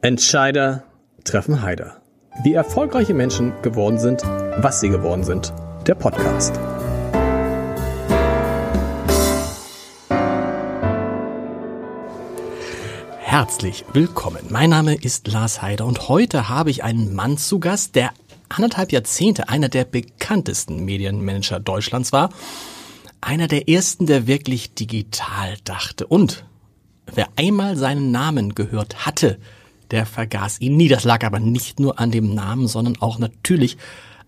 Entscheider treffen Heider. Wie erfolgreiche Menschen geworden sind, was sie geworden sind. Der Podcast. Herzlich willkommen. Mein Name ist Lars Heider und heute habe ich einen Mann zu Gast, der anderthalb Jahrzehnte einer der bekanntesten Medienmanager Deutschlands war. Einer der ersten, der wirklich digital dachte. Und wer einmal seinen Namen gehört hatte, der vergaß ihn nie. Das lag aber nicht nur an dem Namen, sondern auch natürlich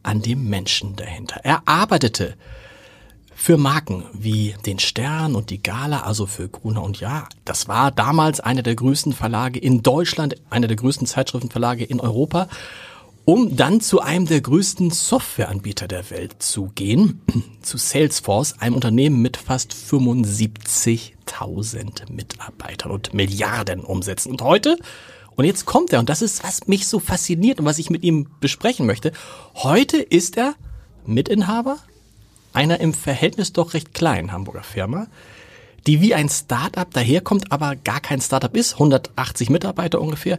an dem Menschen dahinter. Er arbeitete für Marken wie den Stern und die Gala, also für Gruner und Ja. Das war damals einer der größten Verlage in Deutschland, einer der größten Zeitschriftenverlage in Europa, um dann zu einem der größten Softwareanbieter der Welt zu gehen, zu Salesforce, einem Unternehmen mit fast 75.000 Mitarbeitern und Milliarden Umsätzen. Und heute und jetzt kommt er, und das ist, was mich so fasziniert und was ich mit ihm besprechen möchte. Heute ist er Mitinhaber einer im Verhältnis doch recht kleinen Hamburger Firma, die wie ein Startup daherkommt, aber gar kein Startup ist, 180 Mitarbeiter ungefähr,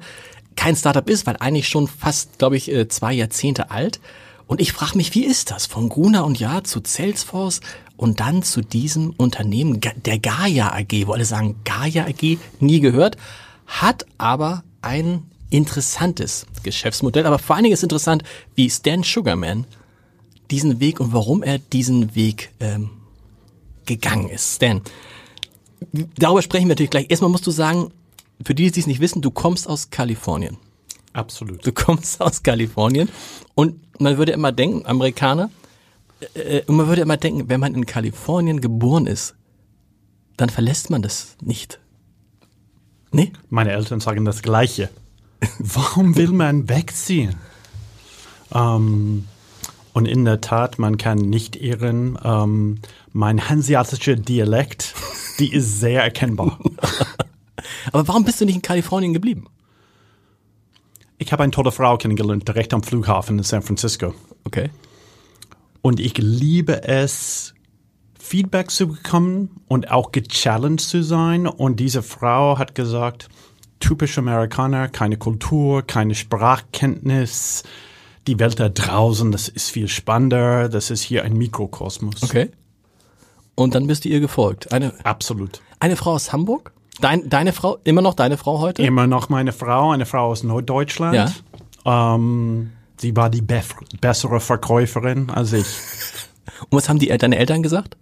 kein Startup ist, weil eigentlich schon fast, glaube ich, äh, zwei Jahrzehnte alt. Und ich frage mich, wie ist das? Von Gruner und Ja zu Salesforce und dann zu diesem Unternehmen, der Gaia AG, wo alle sagen, Gaia AG, nie gehört, hat aber ein interessantes Geschäftsmodell, aber vor allen Dingen ist interessant, wie Stan Sugarman diesen Weg und warum er diesen Weg ähm, gegangen ist. Stan, darüber sprechen wir natürlich gleich. Erstmal musst du sagen, für die, die es nicht wissen, du kommst aus Kalifornien. Absolut. Du kommst aus Kalifornien und man würde immer denken, Amerikaner, äh, und man würde immer denken, wenn man in Kalifornien geboren ist, dann verlässt man das nicht. Nee? Meine Eltern sagen das Gleiche. Warum will man wegziehen? Ähm, und in der Tat, man kann nicht irren. Ähm, mein hanseatischer Dialekt, die ist sehr erkennbar. Aber warum bist du nicht in Kalifornien geblieben? Ich habe eine tolle Frau kennengelernt, direkt am Flughafen in San Francisco. Okay. Und ich liebe es, Feedback zu bekommen und auch gechallenged zu sein. Und diese Frau hat gesagt, typisch Amerikaner, keine Kultur, keine Sprachkenntnis. Die Welt da draußen, das ist viel spannender. Das ist hier ein Mikrokosmos. Okay. Und dann bist du ihr gefolgt. Eine, Absolut. Eine Frau aus Hamburg? Dein, deine Frau, immer noch deine Frau heute? Immer noch meine Frau, eine Frau aus Norddeutschland. Ja. Ähm, sie war die be bessere Verkäuferin als ich. Und was haben die, deine Eltern gesagt?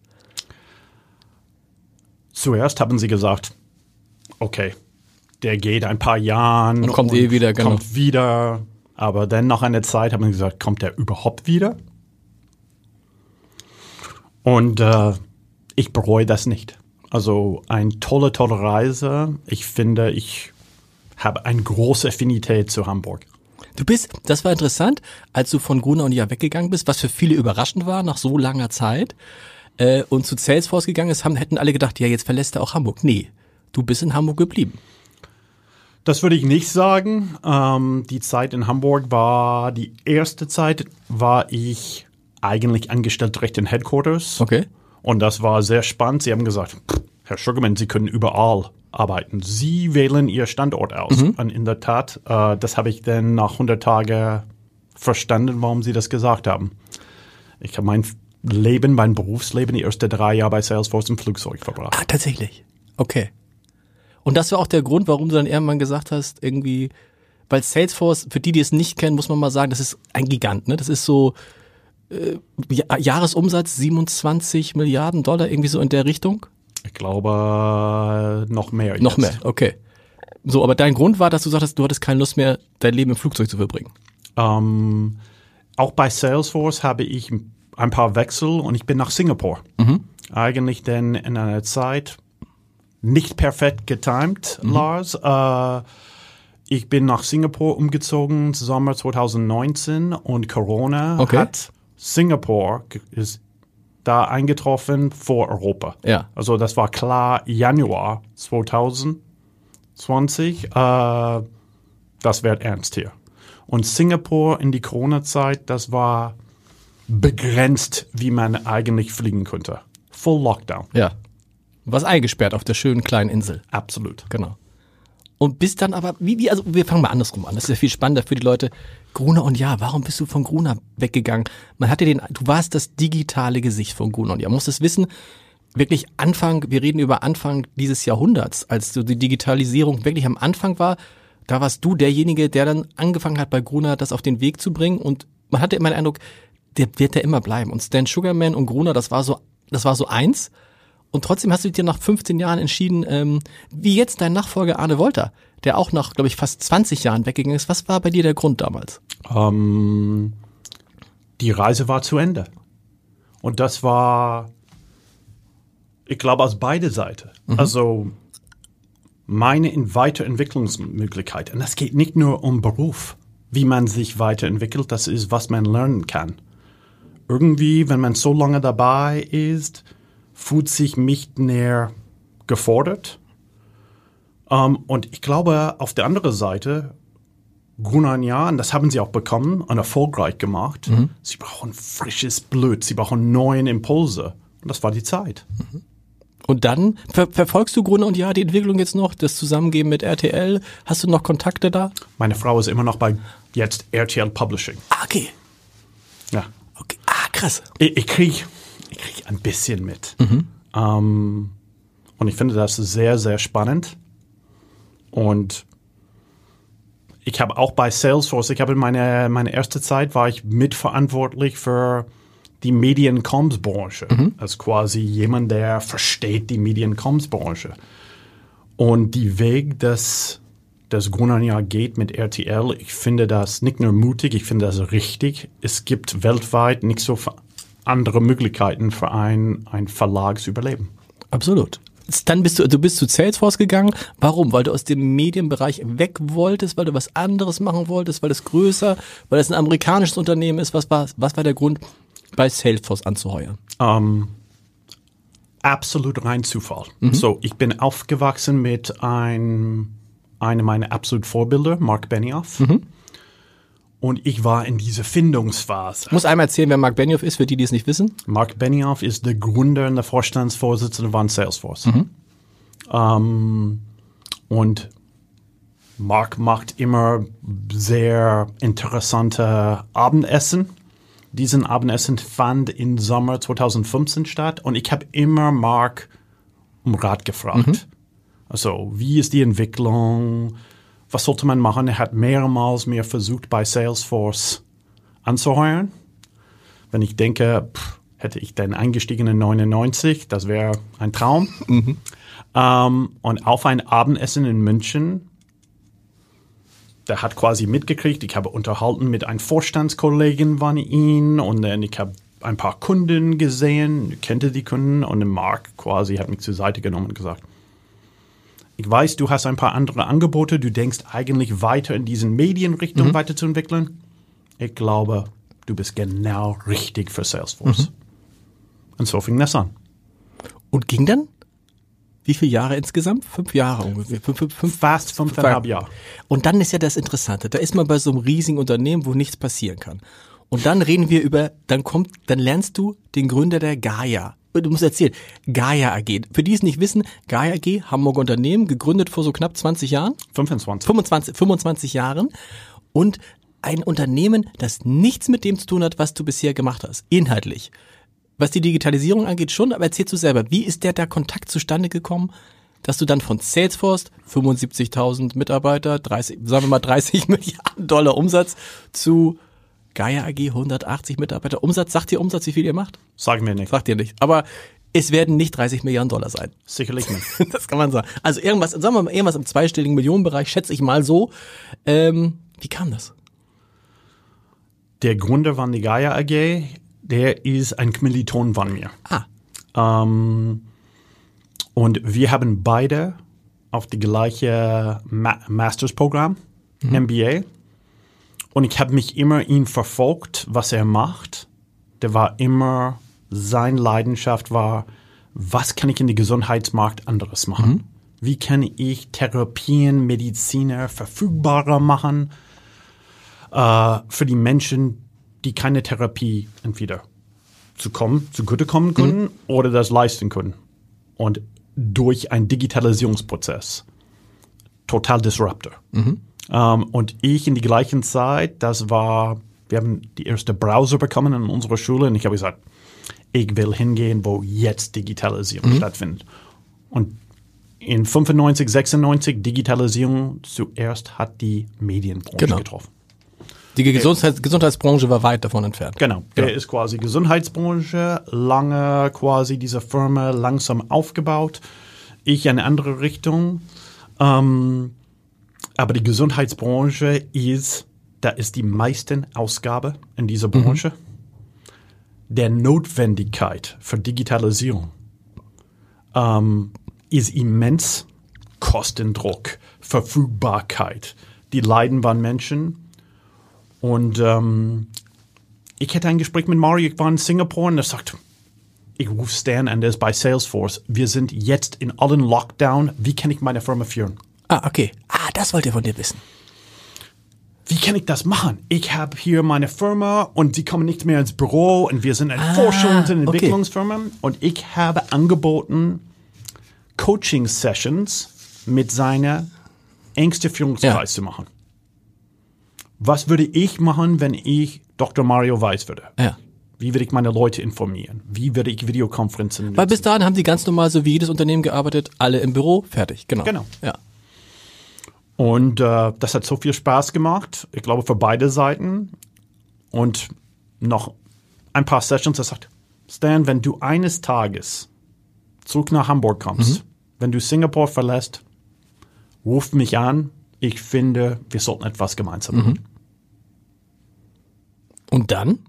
Zuerst haben sie gesagt, okay, der geht ein paar Jahren und kommt und eh wieder, genau. kommt wieder. Aber dann nach einer Zeit haben sie gesagt, kommt er überhaupt wieder? Und äh, ich bereue das nicht. Also eine tolle, tolle Reise. Ich finde, ich habe eine große Affinität zu Hamburg. Du bist, das war interessant, als du von Gruner und Ja weggegangen bist, was für viele überraschend war nach so langer Zeit äh, und zu Salesforce gegangen ist, haben, hätten alle gedacht, ja, jetzt verlässt er auch Hamburg. Nee, du bist in Hamburg geblieben. Das würde ich nicht sagen. Ähm, die Zeit in Hamburg war, die erste Zeit war ich eigentlich angestellt direkt in Headquarters. Okay. Und das war sehr spannend. Sie haben gesagt, Herr Sugarman, Sie können überall arbeiten. Sie wählen Ihr Standort aus. Mhm. Und in der Tat, äh, das habe ich dann nach 100 Tagen verstanden, warum Sie das gesagt haben. Ich habe mein Leben, mein Berufsleben, die ersten drei Jahre bei Salesforce im Flugzeug verbracht. Ah, tatsächlich. Okay. Und das war auch der Grund, warum du dann irgendwann gesagt hast, irgendwie, weil Salesforce, für die, die es nicht kennen, muss man mal sagen, das ist ein Gigant, ne? Das ist so äh, Jahresumsatz 27 Milliarden Dollar, irgendwie so in der Richtung. Ich glaube, noch mehr. Jetzt. Noch mehr, okay. So, aber dein Grund war, dass du sagtest, du hattest keine Lust mehr, dein Leben im Flugzeug zu verbringen. Ähm, auch bei Salesforce habe ich ein paar Wechsel und ich bin nach Singapur. Mhm. Eigentlich denn in einer Zeit nicht perfekt getimed, mhm. Lars. Äh, ich bin nach Singapur umgezogen, Sommer 2019 und Corona okay. hat Singapur ist da eingetroffen vor Europa. Ja. Also das war klar Januar 2020. Äh, das wird ernst hier. Und Singapur in die Corona-Zeit, das war begrenzt, wie man eigentlich fliegen könnte. Full Lockdown. Ja. Was eingesperrt auf der schönen kleinen Insel. Absolut. Genau. und bist dann aber, wie, wie, also wir fangen mal andersrum an. Das ist ja viel spannender für die Leute. Gruner und Ja, warum bist du von Gruner weggegangen? Man hatte den, du warst das digitale Gesicht von Gruner und Ja. Man muss es wissen, wirklich Anfang, wir reden über Anfang dieses Jahrhunderts, als so die Digitalisierung wirklich am Anfang war, da warst du derjenige, der dann angefangen hat bei Gruner das auf den Weg zu bringen und man hatte immer den Eindruck, der wird ja immer bleiben. Und Stan Sugarman und Gruner, das war so, das war so eins. Und trotzdem hast du dir nach 15 Jahren entschieden, ähm, wie jetzt dein Nachfolger Arne Wolter, der auch nach, glaube ich, fast 20 Jahren weggegangen ist. Was war bei dir der Grund damals? Ähm, die Reise war zu Ende. Und das war, ich glaube, aus beide Seiten. Also meine Weiterentwicklungsmöglichkeit. Und das geht nicht nur um Beruf, wie man sich weiterentwickelt, das ist, was man lernen kann. Irgendwie, wenn man so lange dabei ist, fühlt sich nicht mehr gefordert. Um, und ich glaube, auf der anderen Seite, Gunnar und das haben sie auch bekommen und erfolgreich gemacht. Sie brauchen frisches Blut, sie brauchen neuen Impulse. Und das war die Zeit. Und dann ver verfolgst du Gruner und Ja die Entwicklung jetzt noch, das Zusammengeben mit RTL. Hast du noch Kontakte da? Meine Frau ist immer noch bei jetzt RTL Publishing. Ah, okay. Ja. Krass. Ich, ich kriege ich krieg ein bisschen mit. Ähm, und ich finde das sehr, sehr spannend. Und ich habe auch bei Salesforce, ich habe in meiner meine erste Zeit war ich mitverantwortlich für die Medien-Comms-Branche. Als quasi jemand, der versteht die Medien-Comms-Branche. Und die Weg, dass das Gunnar geht mit RTL, ich finde das nicht nur mutig, ich finde das richtig. Es gibt weltweit nicht so andere Möglichkeiten für ein, ein Verlag zu überleben. Absolut. Dann bist du, du bist zu Salesforce gegangen. Warum? Weil du aus dem Medienbereich weg wolltest, weil du was anderes machen wolltest, weil es größer, weil es ein amerikanisches Unternehmen ist. Was war, was war der Grund, bei Salesforce anzuheuern? Ähm, absolut rein Zufall. So, ich bin aufgewachsen mit ein, einem meiner absoluten Vorbilder, Mark Benioff. Und ich war in dieser Findungsphase. Ich muss einmal erzählen, wer Mark Benioff ist, für die, die es nicht wissen. Mark Benioff ist der Gründer und der Vorstandsvorsitzende von Salesforce. Ähm, und Mark macht immer sehr interessante Abendessen. Diesen Abendessen fand im Sommer 2015 statt und ich habe immer Mark um Rat gefragt. Also, wie ist die Entwicklung? Was sollte man machen? Er hat mehrmals mir versucht, bei Salesforce anzuheuern. Wenn ich denke, pff, hätte ich dann eingestiegen in 99, das wäre ein Traum. Ähm, und auf ein Abendessen in München, der hat quasi mitgekriegt, ich habe unterhalten mit einem Vorstandskollegen von ihm und dann ich habe ein paar Kunden gesehen, ich kannte die Kunden und Mark quasi hat mich zur Seite genommen und gesagt, ich weiß, du hast ein paar andere Angebote, du denkst eigentlich weiter in diesen Medienrichtung weiterzuentwickeln. Ich glaube, du bist genau richtig für Salesforce. Und so fing das an. Und ging dann? Wie viele Jahre insgesamt? Fünf Jahre ungefähr. Fünf, fünf, fünf. Fast fünfeinhalb Jahre. Und dann ist ja das Interessante. Da ist man bei so einem riesigen Unternehmen, wo nichts passieren kann. Und dann reden wir über, dann kommt, dann lernst du den Gründer der Gaia. Du musst erzählen, Gaia AG. Für die es nicht wissen, Gaia AG, Hamburger Unternehmen, gegründet vor so knapp 20 Jahren. 25. 25, 25 Jahren. Und ein Unternehmen, das nichts mit dem zu tun hat, was du bisher gemacht hast. Inhaltlich. Was die Digitalisierung angeht schon, aber erzählst du selber, wie ist der da Kontakt zustande gekommen, dass du dann von Salesforce 75.000 Mitarbeiter, 30, sagen wir mal 30 Milliarden Dollar Umsatz zu Gaia AG 180 Mitarbeiter Umsatz, sagt ihr Umsatz, wie viel ihr macht? Sagen wir nicht. Sagt ihr nicht. Aber es werden nicht 30 Milliarden Dollar sein. Sicherlich nicht. Das kann man sagen. Also irgendwas, sagen wir mal, irgendwas im zweistelligen Millionenbereich, schätze ich mal so. Ähm, wie kam das? Der Gründer von der Gaia AG, der ist ein Kommiliton von mir. Ah, Ähm, und wir haben beide auf die gleiche Ma Mastersprogramm, MBA. Und ich habe mich immer ihn verfolgt, was er macht. Der war immer, seine Leidenschaft war, was kann ich in den Gesundheitsmarkt anderes machen? Wie kann ich Therapien, Mediziner verfügbarer machen äh, für die Menschen, die keine Therapie entweder zu kommen, zugute kommen können oder das leisten können. Und durch einen Digitalisierungsprozess. total Disruptor. Ähm, und ich in die gleichen Zeit, das war, wir haben die erste Browser bekommen in unserer Schule und ich habe gesagt, ich will hingehen, wo jetzt Digitalisierung stattfindet. Und in 95, 96 Digitalisierung zuerst hat die Medienbranche Genau. getroffen. Die Gesundheits Gesundheitsbranche war weit davon entfernt. Genau. Der ist quasi Gesundheitsbranche, lange quasi diese Firma langsam aufgebaut. Ich eine andere Richtung. Ähm, aber die Gesundheitsbranche ist, da ist die meisten Ausgabe in dieser Branche. Der Notwendigkeit für Digitalisierung ähm, ist immens. Kostendruck, Verfügbarkeit. Die leiden waren Menschen. Und ähm, ich hatte ein Gespräch mit Mario, ich war in Singapur und er sagt, ich rufe Stan an, der ist bei Salesforce. Wir sind jetzt in allen Lockdown. Wie kann ich meine Firma führen? Ah, okay. Ah, das wollt ihr von dir wissen. Wie kann ich das machen? Ich habe hier meine Firma und sie kommen nicht mehr ins Büro und wir sind eine Forschungs- und okay. Entwicklungsfirma und ich habe angeboten Coaching-Sessions mit seiner engsten Führungskreis Ja. zu machen. Was würde ich machen, wenn ich Dr. Mario Weiß würde? Ja. Wie würde ich meine Leute informieren? Wie würde ich Videokonferenzen Weil bis nutzen? dahin haben die ganz normal so wie jedes Unternehmen gearbeitet, alle im Büro, fertig. Genau. Genau. Ja. Und äh, das hat so viel Spaß gemacht, ich glaube für beide Seiten. Und noch ein paar Sessions, er sagt, Stan, wenn du eines Tages zurück nach Hamburg kommst, wenn du Singapur verlässt, ruf mich an. Ich finde, wir sollten etwas gemeinsam machen. Und dann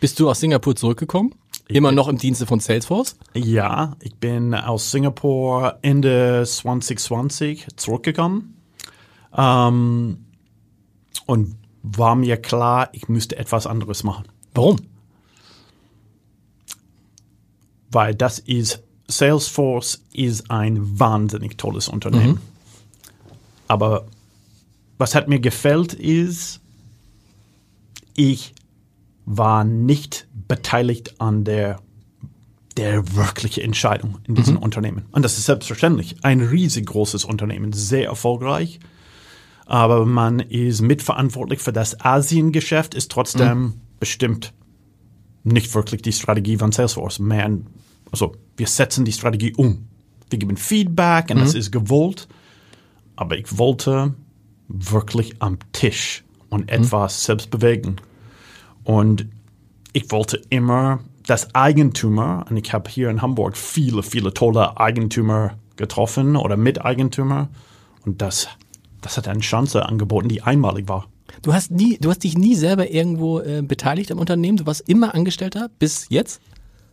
bist du aus Singapur zurückgekommen? Immer noch im Dienste von Salesforce? Ja, ich bin aus Singapur Ende 2020 zurückgekommen ähm, und war mir klar, ich müsste etwas anderes machen. Warum? Weil das ist, Salesforce ist ein wahnsinnig tolles Unternehmen. Aber was hat mir gefällt ist, ich war nicht beteiligt an der, der wirklichen Entscheidung in diesem Unternehmen. Und das ist selbstverständlich ein riesig großes Unternehmen, sehr erfolgreich. Aber man ist mitverantwortlich für das Asiengeschäft, ist trotzdem bestimmt nicht wirklich die Strategie von Salesforce. Man, also wir setzen die Strategie um. Wir geben Feedback und das ist gewollt. Aber ich wollte wirklich am Tisch und etwas selbst bewegen. Und ich wollte immer das Eigentümer, und ich habe hier in Hamburg viele, viele tolle Eigentümer getroffen oder Miteigentümer. Und das, das hat eine Chance angeboten, die einmalig war. Du hast nie, du hast dich nie selber irgendwo äh, beteiligt am Unternehmen. Du warst immer Angestellter bis jetzt.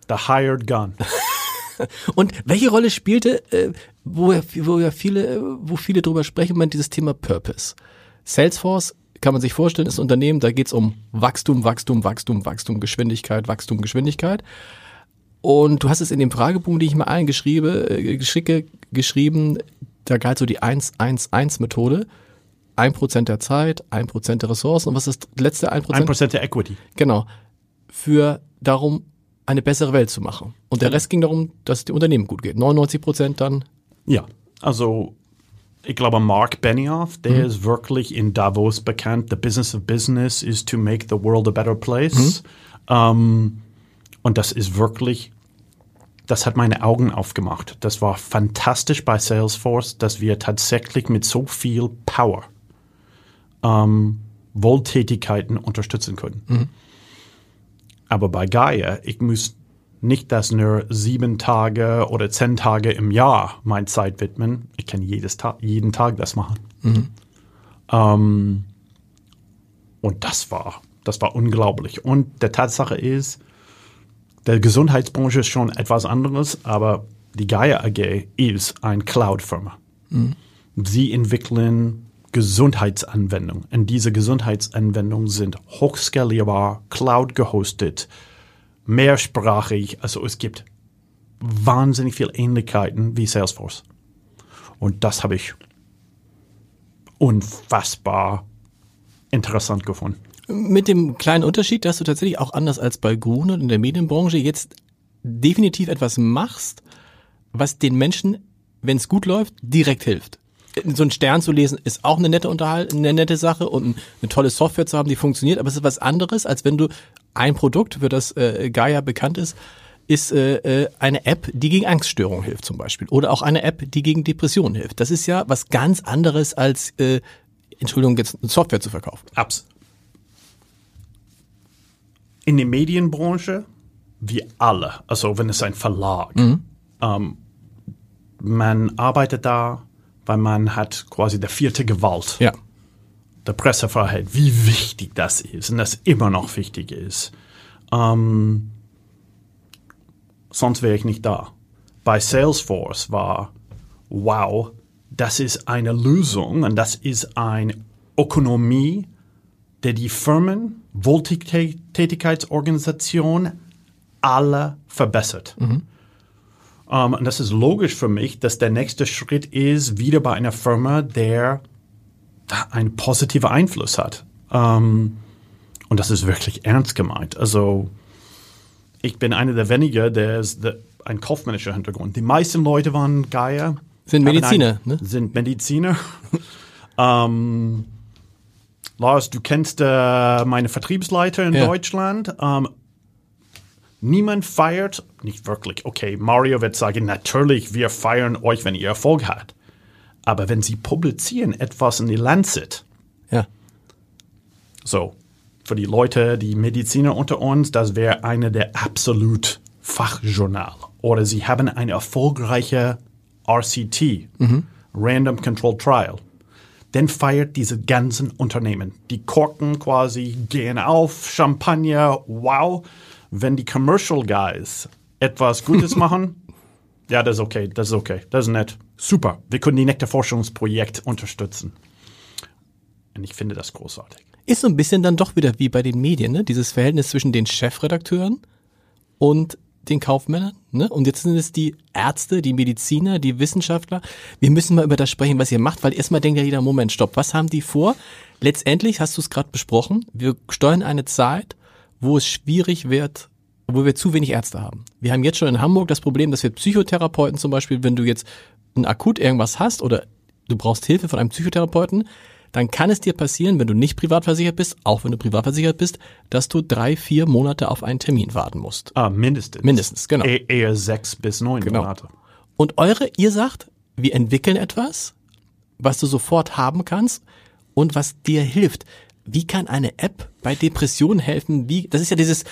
The hired gun. Und welche Rolle spielte, äh, wo, wo ja viele, wo viele drüber sprechen, Moment dieses Thema Purpose. Salesforce kann man sich vorstellen, ist ein Unternehmen, da geht's um Wachstum, Wachstum, Wachstum, Wachstum, Geschwindigkeit, Wachstum, Geschwindigkeit. Und du hast es in dem Fragebogen, den ich mal allen geschriebe, äh, geschicke, geschrieben, da galt so die 1-1-1-Methode. Ein Prozent der Zeit, ein Prozent der Ressourcen. Und was ist das letzte ein Prozent? 1% der Equity. Genau. Für darum, eine bessere Welt zu machen. Und der Rest ging darum, dass es dem Unternehmen gut geht. 99 Prozent dann. Ja, also ich glaube, Mark Benioff, der ist wirklich in Davos bekannt. The business of business is to make the world a better place. Ähm, und das ist wirklich, das hat meine Augen aufgemacht. Das war fantastisch bei Salesforce, dass wir tatsächlich mit so viel Power ähm, Wohltätigkeiten unterstützen können. Aber bei Gaia, ich muss nicht das nur sieben Tage oder zehn Tage im Jahr mein Zeit widmen. Ich kann jedes Tag, jeden Tag das machen. Ähm, und das war, das war unglaublich. Und der Tatsache ist, der Gesundheitsbranche ist schon etwas anderes, aber die Gaia AG ist eine Cloud-Firma. Sie entwickeln Gesundheitsanwendungen. Und diese Gesundheitsanwendungen sind hochskalierbar, cloud gehostet, mehrsprachig. Also es gibt wahnsinnig viele Ähnlichkeiten wie Salesforce. Und das habe ich unfassbar interessant gefunden. Mit dem kleinen Unterschied, dass du tatsächlich auch anders als bei Gruner in der Medienbranche jetzt definitiv etwas machst, was den Menschen, wenn es gut läuft, direkt hilft. so einen Stern zu lesen ist auch eine nette Unterhalt, eine nette Sache und eine tolle Software zu haben, die funktioniert, aber es ist was anderes, als wenn du ein Produkt, für das äh, Gaia bekannt ist, ist äh, äh eine App, die gegen Angststörungen hilft zum Beispiel oder auch eine App, die gegen Depressionen hilft. Das ist ja was ganz anderes als, äh, Entschuldigung, jetzt Software zu verkaufen. Abs. In der Medienbranche, wie alle, also wenn es ein Verlag, mhm. ähm, man arbeitet da, weil man hat quasi der vierte Gewalt. Ja. Der Pressefreiheit, wie wichtig das ist und das immer noch wichtig ist. Ähm, sonst wäre ich nicht da. Bei Salesforce war, wow, das ist eine Lösung und das ist eine Ökonomie, der die Firmen, Wohltätigkeitsorganisation alle verbessert. Mhm. Um, und das ist logisch für mich, dass der nächste Schritt ist, wieder bei einer Firma, der einen positiven Einfluss hat. Um, und das ist wirklich ernst gemeint. Also ich bin einer der wenigen, der ist ein kaufmännischer Hintergrund. Die meisten Leute waren Geier. Sind Mediziner, ein, ne? Sind Mediziner. um, Lars, du kennst äh, meine Vertriebsleiter in ja. Deutschland. Um, Niemand feiert, nicht wirklich, okay, Mario wird sagen, natürlich, wir feiern euch, wenn ihr Erfolg habt. Aber wenn sie publizieren etwas in die Lancet, ja. so, für die Leute, die Mediziner unter uns, das wäre eine der absolut Fachjournal. Oder sie haben eine erfolgreiche RCT, mhm. Random Control Trial. Dann feiert diese ganzen Unternehmen. Die Korken quasi gehen auf, Champagner, wow wenn die Commercial Guys etwas Gutes machen, ja, das ist okay, das ist okay, das ist nett. Super, wir können die Nektar-Forschungsprojekt unterstützen. Und ich finde das großartig. Ist so ein bisschen dann doch wieder wie bei den Medien, ne? Dieses Verhältnis zwischen den Chefredakteuren und den Kaufmännern, ne? Und jetzt sind es die Ärzte, die Mediziner, die Wissenschaftler. Wir müssen mal über das sprechen, was ihr macht, weil erstmal denkt ja jeder, Moment, stopp, was haben die vor? Letztendlich hast du es gerade besprochen, wir steuern eine Zeit, wo es schwierig wird, wo wir zu wenig Ärzte haben. Wir haben jetzt schon in Hamburg das Problem, dass wir Psychotherapeuten zum Beispiel, wenn du jetzt ein akut irgendwas hast oder du brauchst Hilfe von einem Psychotherapeuten, dann kann es dir passieren, wenn du nicht privat versichert bist, auch wenn du privat versichert bist, dass du drei, vier Monate auf einen Termin warten musst. Ah, mindestens. Mindestens, genau. E eher sechs bis neun genau. Monate. Und eure, ihr sagt, wir entwickeln etwas, was du sofort haben kannst und was dir hilft wie kann eine App bei Depressionen helfen? Wie, das ist ja dieses,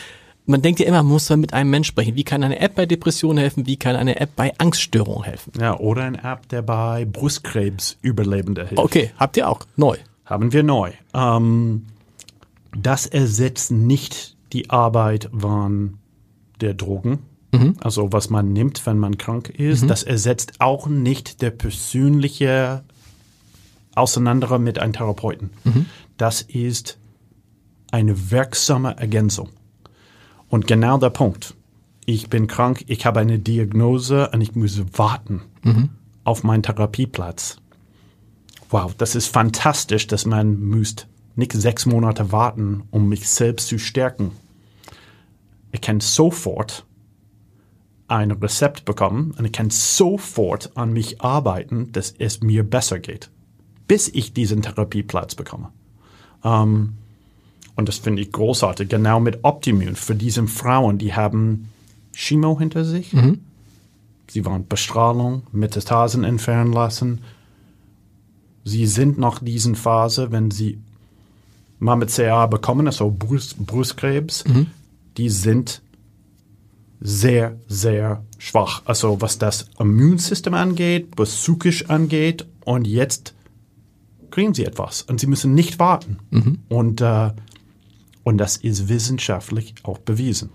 man denkt ja immer, man muss man mit einem Mensch sprechen. Wie kann eine App bei Depressionen helfen? Wie kann eine App bei Angststörungen helfen? Ja, oder eine App, der bei Brustkrebs Überlebende hilft. Okay, habt ihr auch neu? Haben wir neu. Ähm, das ersetzt nicht die Arbeit von der Drogen. Mhm. Also was man nimmt, wenn man krank ist. Mhm. Das ersetzt auch nicht der persönliche Auseinander mit einem Therapeuten. Mhm das ist eine wirksame Ergänzung. Und genau der Punkt. Ich bin krank, ich habe eine Diagnose und ich muss warten mhm. auf meinen Therapieplatz. Wow, das ist fantastisch, dass man müsst nicht sechs Monate warten, um mich selbst zu stärken. Ich kann sofort ein Rezept bekommen und ich kann sofort an mich arbeiten, dass es mir besser geht, bis ich diesen Therapieplatz bekomme. Ähm, und das finde ich großartig. Genau mit Optimune für diese Frauen, die haben Chemo hinter sich. Mhm. Sie waren Bestrahlung, Metastasen entfernen lassen. Sie sind noch diesen Phase, wenn sie mal mit CA bekommen, also Brust, Brustkrebs, mhm. die sind sehr, sehr schwach. Also was das Immunsystem angeht, was psychisch angeht und jetzt kriegen sie etwas und sie müssen nicht warten. Mhm. Und, äh, und das ist wissenschaftlich auch bewiesen.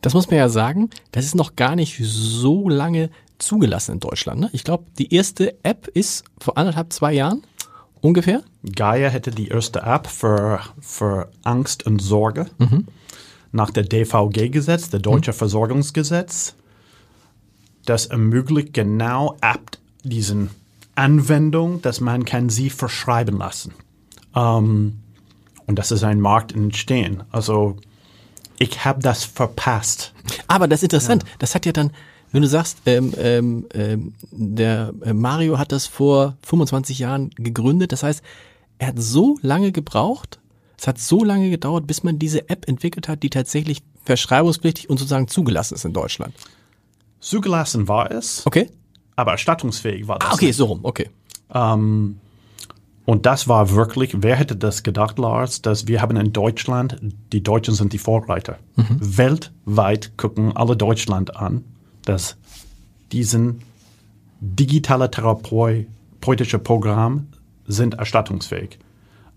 Das muss man ja sagen, das ist noch gar nicht so lange zugelassen in Deutschland. Ne? Ich glaube, die erste App ist vor anderthalb, zwei Jahren ungefähr. Gaia hätte die erste App für, für Angst und Sorge mhm. nach der DVG-Gesetz, der Deutsche mhm. Versorgungsgesetz. Das ermöglicht genau App diesen Anwendung, dass man kann sie verschreiben lassen. Um, und das ist ein Markt entstehen. Also ich habe das verpasst. Aber das ist interessant. Ja. Das hat ja dann Wenn du sagst, ähm, ähm, ähm, der äh, Mario hat das vor 25 Jahren gegründet, das heißt, er hat so lange gebraucht, es hat so lange gedauert, bis man diese App entwickelt hat, die tatsächlich verschreibungspflichtig und sozusagen zugelassen ist in Deutschland. Zugelassen war es, Okay? aber erstattungsfähig war das Ah, okay, nicht. so rum, okay. Ähm, und das war wirklich, wer hätte das gedacht, Lars, dass wir haben in Deutschland, die Deutschen sind die Vorreiter. Weltweit gucken alle Deutschland an, dass diesen digitale therapeutische Programm sind erstattungsfähig.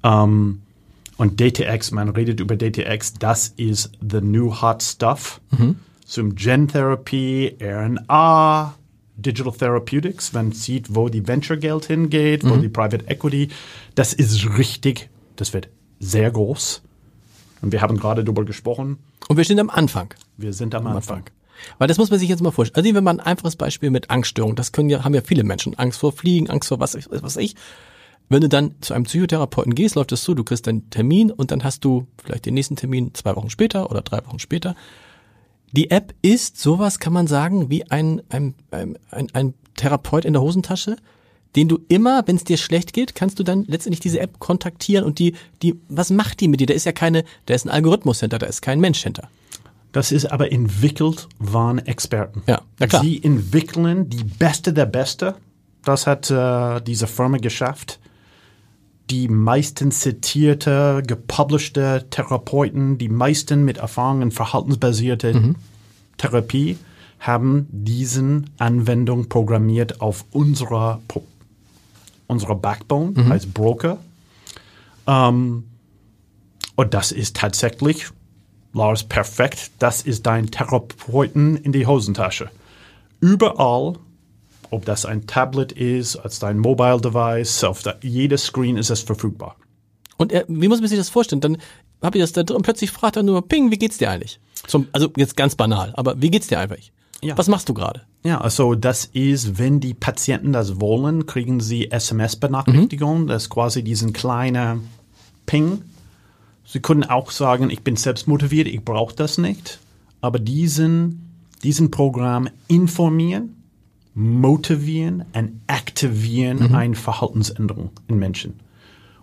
Ähm, und DTX, man redet über DTX, das ist the new hot stuff. Zum Gentherapie, RNA, Digital Therapeutics, man sieht, wo die Venture Geld hingeht, wo die Private Equity, das ist richtig, das wird sehr groß. Und wir haben gerade darüber gesprochen, Und wir stehen am Anfang. wir sind am Anfang. Weil das muss man sich jetzt mal vorstellen. Also nehmen wir mal ein einfaches Beispiel mit Angststörung. Das können ja, haben ja viele Menschen. Angst vor Fliegen, Angst vor was, was weiß ich. Wenn du dann zu einem Psychotherapeuten gehst, läuft es so, du kriegst einen Termin und dann hast du vielleicht den nächsten Termin zwei Wochen später oder drei Wochen später. Die App ist sowas, kann man sagen, wie ein, ein, ein, ein, Therapeut in der Hosentasche, den du immer, wenn es dir schlecht geht, kannst du dann letztendlich diese App kontaktieren und die, die, was macht die mit dir? Da ist ja keine, da ist ein Algorithmus hinter, da ist kein Mensch hinter. Das ist aber entwickelt waren Experten. Ja, na klar. Sie entwickeln die Beste der Beste. Das hat äh, diese Firma geschafft. Die meisten zitierte, gepublischte Therapeuten, die meisten mit Erfahrung in verhaltensbasierte Therapie haben diesen Anwendung programmiert auf unserer, Pro unserer Backbone als Broker. Ähm, und das ist tatsächlich, Lars, perfekt. Das ist dein Therapeuten in die Hosentasche. Überall, ob das ein Tablet ist, als dein Mobile Device, auf der, jeder Screen ist es verfügbar. Und er, wie muss man sich das vorstellen? Dann habe ich das da drin und plötzlich fragt er nur, Ping, wie geht's dir eigentlich? Zum, also jetzt ganz banal, aber wie geht's dir eigentlich? Ja. Was machst du gerade? Ja, also das ist, wenn die Patienten das wollen, kriegen sie SMS-Benachrichtigungen. Das ist quasi diesen kleinen Ping. Sie können auch sagen, ich bin selbst motiviert, ich brauche das nicht. Aber diesen, diesen Programm informieren, motivieren und aktivieren eine Verhaltensänderung in Menschen.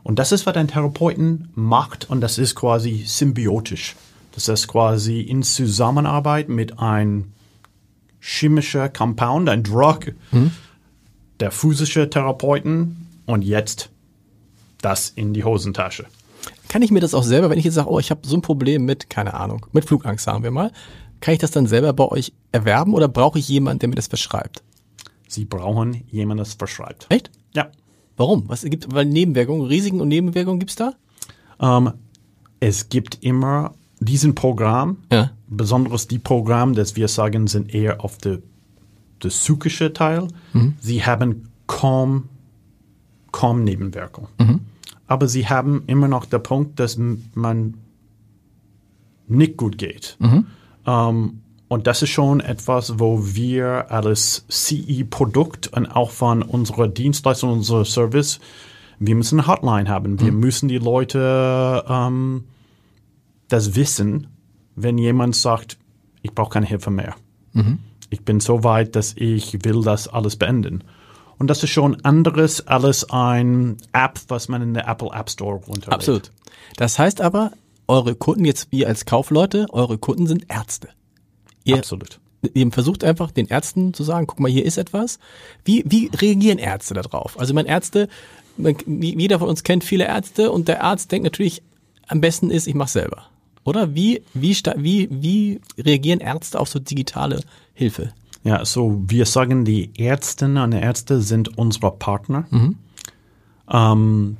Und das ist, was ein Therapeuten macht und das ist quasi symbiotisch. Das ist quasi in Zusammenarbeit mit einem chemischer Compound, ein Drug, der physische Therapeuten und jetzt das in die Hosentasche. Kann ich mir das auch selber, wenn ich jetzt sage, oh, ich habe so ein Problem mit, keine Ahnung, mit Flugangst, sagen wir mal, kann ich das dann selber bei euch erwerben oder brauche ich jemanden, der mir das verschreibt? Sie brauchen jemanden, das verschreibt. Echt? Ja. Warum? Was gibt, weil Nebenwirkungen, Risiken und Nebenwirkungen gibt's da? Ähm, es gibt immer diesen Programm, Ja. besonders die Programme, das wir sagen, sind eher auf der der psychische Teil. Sie haben kaum, kaum Nebenwirkungen. Aber sie haben immer noch den Punkt, dass man nicht gut geht. Ähm, und das ist schon etwas, wo wir als CE-Produkt und auch von unserer Dienstleistung, unserer Service, wir müssen eine Hotline haben. Wir müssen die Leute ähm, das wissen, wenn jemand sagt, ich brauche keine Hilfe mehr. Ich bin so weit, dass ich will das alles beenden. Und das ist schon anderes als ein App, was man in der Apple App Store runterlädt. Absolut. Das heißt aber, eure Kunden, jetzt wir als Kaufleute, eure Kunden sind Ärzte. Ihr, Absolut. ihr versucht einfach den Ärzten zu sagen, guck mal, hier ist etwas. Wie, wie reagieren Ärzte darauf? Also mein Ärzte, man- jeder von uns kennt viele Ärzte und der Arzt denkt natürlich, am besten ist, ich mach's selber. Oder wie, wie, wie, wie reagieren Ärzte auf so digitale Hilfe? Ja, so wir sagen, die Ärztinnen und Ärzte sind unsere Partner. Ähm,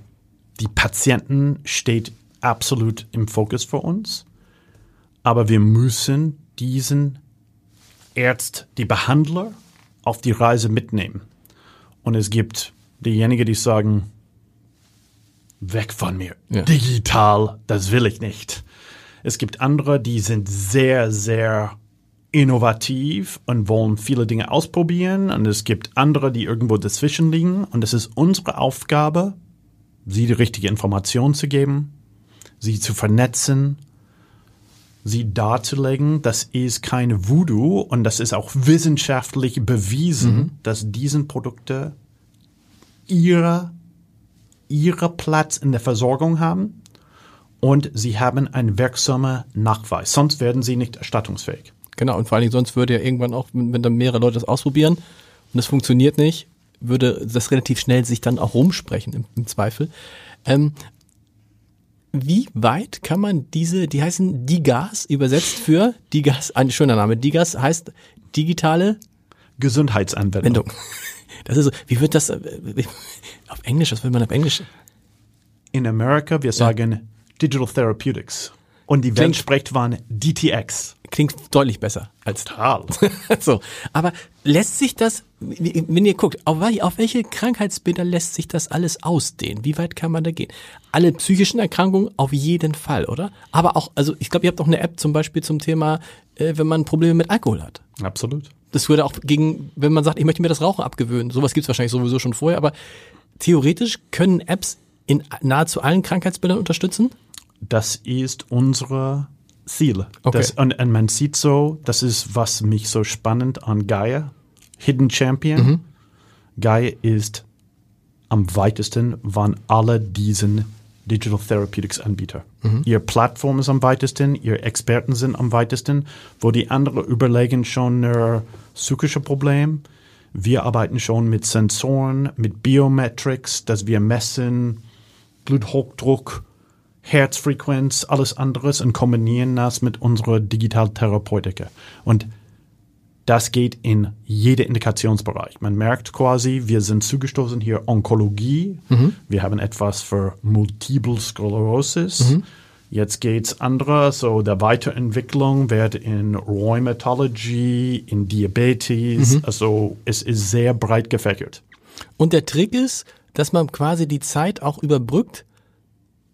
die Patienten steht absolut im Fokus für uns. Aber wir müssen diesen Arzt, die Behandler, auf die Reise mitnehmen. Und es gibt diejenigen, die sagen, weg von mir. Ja. Digital, das will ich nicht. Es gibt andere, die sind sehr, sehr innovativ und wollen viele Dinge ausprobieren. Und es gibt andere, die irgendwo dazwischen liegen. Und es ist unsere Aufgabe, sie die richtige Information zu geben, sie zu vernetzen sie darzulegen, das ist kein Voodoo und das ist auch wissenschaftlich bewiesen, Mhm. dass diesen Produkte ihre, ihre Platz in der Versorgung haben und sie haben einen wirksamen Nachweis. Sonst werden sie nicht erstattungsfähig. Genau, und vor allen Dingen sonst würde ja irgendwann auch, wenn dann mehrere Leute das ausprobieren und es funktioniert nicht, würde das relativ schnell sich dann auch rumsprechen im, im Zweifel. Ähm, wie weit kann man diese, die heißen Digas, übersetzt für Digas, ein schöner Name. Digas heißt digitale Gesundheitsanwendung. Wendung. Das ist so, wie wird das äh, auf Englisch, was will man auf Englisch? In Amerika, wir sagen Digital Therapeutics. Und die Welt Klingt- spricht von DTX. Klingt deutlich besser als Total. so, aber lässt sich das, wenn ihr guckt, auf, auf welche Krankheitsbilder lässt sich das alles ausdehnen? Wie weit kann man da gehen? Alle psychischen Erkrankungen auf jeden Fall, oder? Aber auch, also ich glaube, ihr habt auch eine App zum Beispiel zum Thema, äh, wenn man Probleme mit Alkohol hat. Absolut. Das würde auch gegen, wenn man sagt, ich möchte mir das Rauchen abgewöhnen. Sowas gibt's wahrscheinlich sowieso schon vorher, aber theoretisch können Apps in nahezu allen Krankheitsbildern unterstützen? Das ist unsere Ziel. Okay. Das, und, und man sieht so, das ist, was mich so spannend an Gaia, Hidden Champion. Gaia ist am weitesten von alle diesen Digital Therapeutics Anbieter. Ihr Plattform ist am weitesten, ihr Experten sind am weitesten, wo die anderen überlegen schon äh, psychische Probleme. Wir arbeiten schon mit Sensoren, mit Biometrics, dass wir messen Bluthochdruck, Herzfrequenz, alles anderes und kombinieren das mit unserer Digitaltherapeutika. Und das geht in jede Indikationsbereich. Man merkt quasi, wir sind zugestoßen hier Onkologie. Wir haben etwas für Multiple Sklerosis. Jetzt geht's andere, so der Weiterentwicklung wird in Rheumatology, in Diabetes. Also es ist sehr breit gefächert. Und der Trick ist, dass man quasi die Zeit auch überbrückt,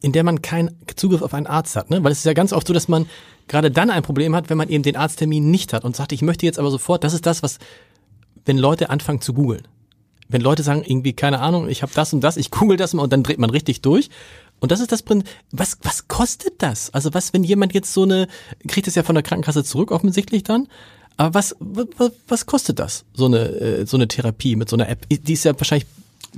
in der man keinen Zugriff auf einen Arzt hat. Ne? Weil es ist ja ganz oft so, dass man gerade dann ein Problem hat, wenn man eben den Arzttermin nicht hat und sagt, ich möchte jetzt aber sofort, das ist das, was, wenn Leute anfangen zu googeln. Wenn Leute sagen, irgendwie, keine Ahnung, ich habe das und das, ich google das mal und dann dreht man richtig durch. Und das ist das Prinzip, was, was kostet das? Also was, wenn jemand jetzt so eine, kriegt es ja von der Krankenkasse zurück offensichtlich dann, aber was, was, was kostet das, so eine, äh, so eine Therapie mit so einer App? Die ist ja wahrscheinlich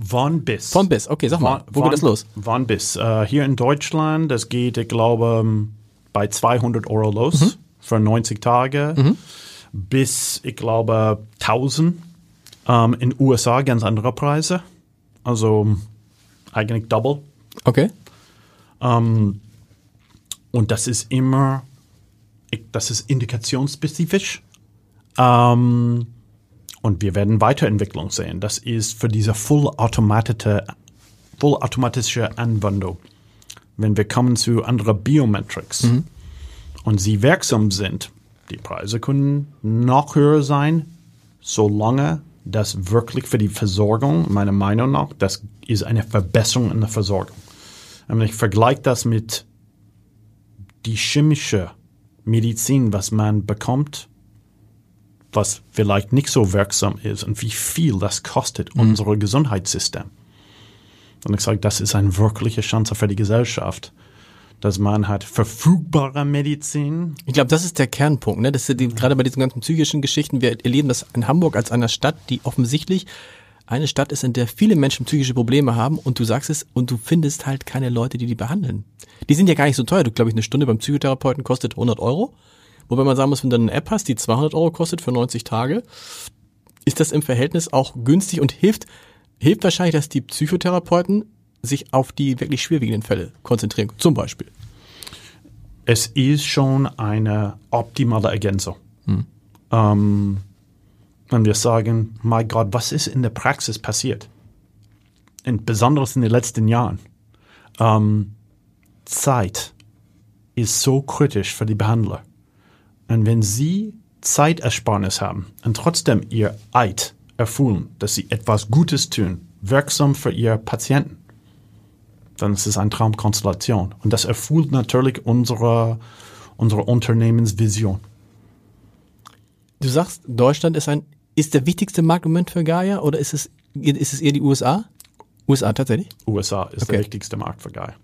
Von bis. von bis. Okay, sag mal, wo geht das los? Wann bis? Äh, hier in Deutschland, das geht, ich glaube, ähm, bei 200 Euro los Mhm. für 90 Tage bis, ich glaube, 1000. Ähm, in USA ganz andere Preise. Also eigentlich double. Okay. Und das ist immer, ich, das ist indikationsspezifisch. Ähm, und wir werden Weiterentwicklung sehen. Das ist für diese vollautomatische, vollautomatische Anwendung. Wenn wir kommen zu anderen Biometrics und sie wirksam sind, die Preise können noch höher sein, solange das wirklich für die Versorgung, meiner Meinung nach, das ist eine Verbesserung in der Versorgung. Und ich vergleiche das mit die chemische Medizin, was man bekommt, was vielleicht nicht so wirksam ist und wie viel das kostet unser Gesundheitssystem. Und ich sage, das ist eine wirkliche Chance für die Gesellschaft, dass man hat verfügbare Medizin. Ich glaube, das ist der Kernpunkt, ne? Das ist die, gerade bei diesen ganzen psychischen Geschichten. Wir erleben das in Hamburg als einer Stadt, die offensichtlich eine Stadt ist, in der viele Menschen psychische Probleme haben und du sagst es und du findest halt keine Leute, die die behandeln. Die sind ja gar nicht so teuer. Du glaube ich, eine Stunde beim Psychotherapeuten kostet 100 Euro. Wobei man sagen muss, wenn du eine App hast, die 200 Euro kostet für 90 Tage, ist das im Verhältnis auch günstig und hilft, hilft wahrscheinlich, dass die Psychotherapeuten sich auf die wirklich schwerwiegenden Fälle konzentrieren. Zum Beispiel. Es ist schon eine optimale Ergänzung. Ähm, wenn wir sagen, mein Gott, was ist in der Praxis passiert? Und besonders in den letzten Jahren. Ähm, Zeit ist so kritisch für die Behandler. Und wenn sie Zeitersparnis haben und trotzdem ihr Eid erfüllen, dass sie etwas Gutes tun, wirksam für ihr Patienten, dann ist es eine Traumkonstellation. Und das erfüllt natürlich unsere, unsere Unternehmensvision. Du sagst, Deutschland ist ein, ist der wichtigste Markt im Moment für Gaia oder ist es, ist es eher die USA? USA tatsächlich? USA ist Okay. der wichtigste Markt für Gaia.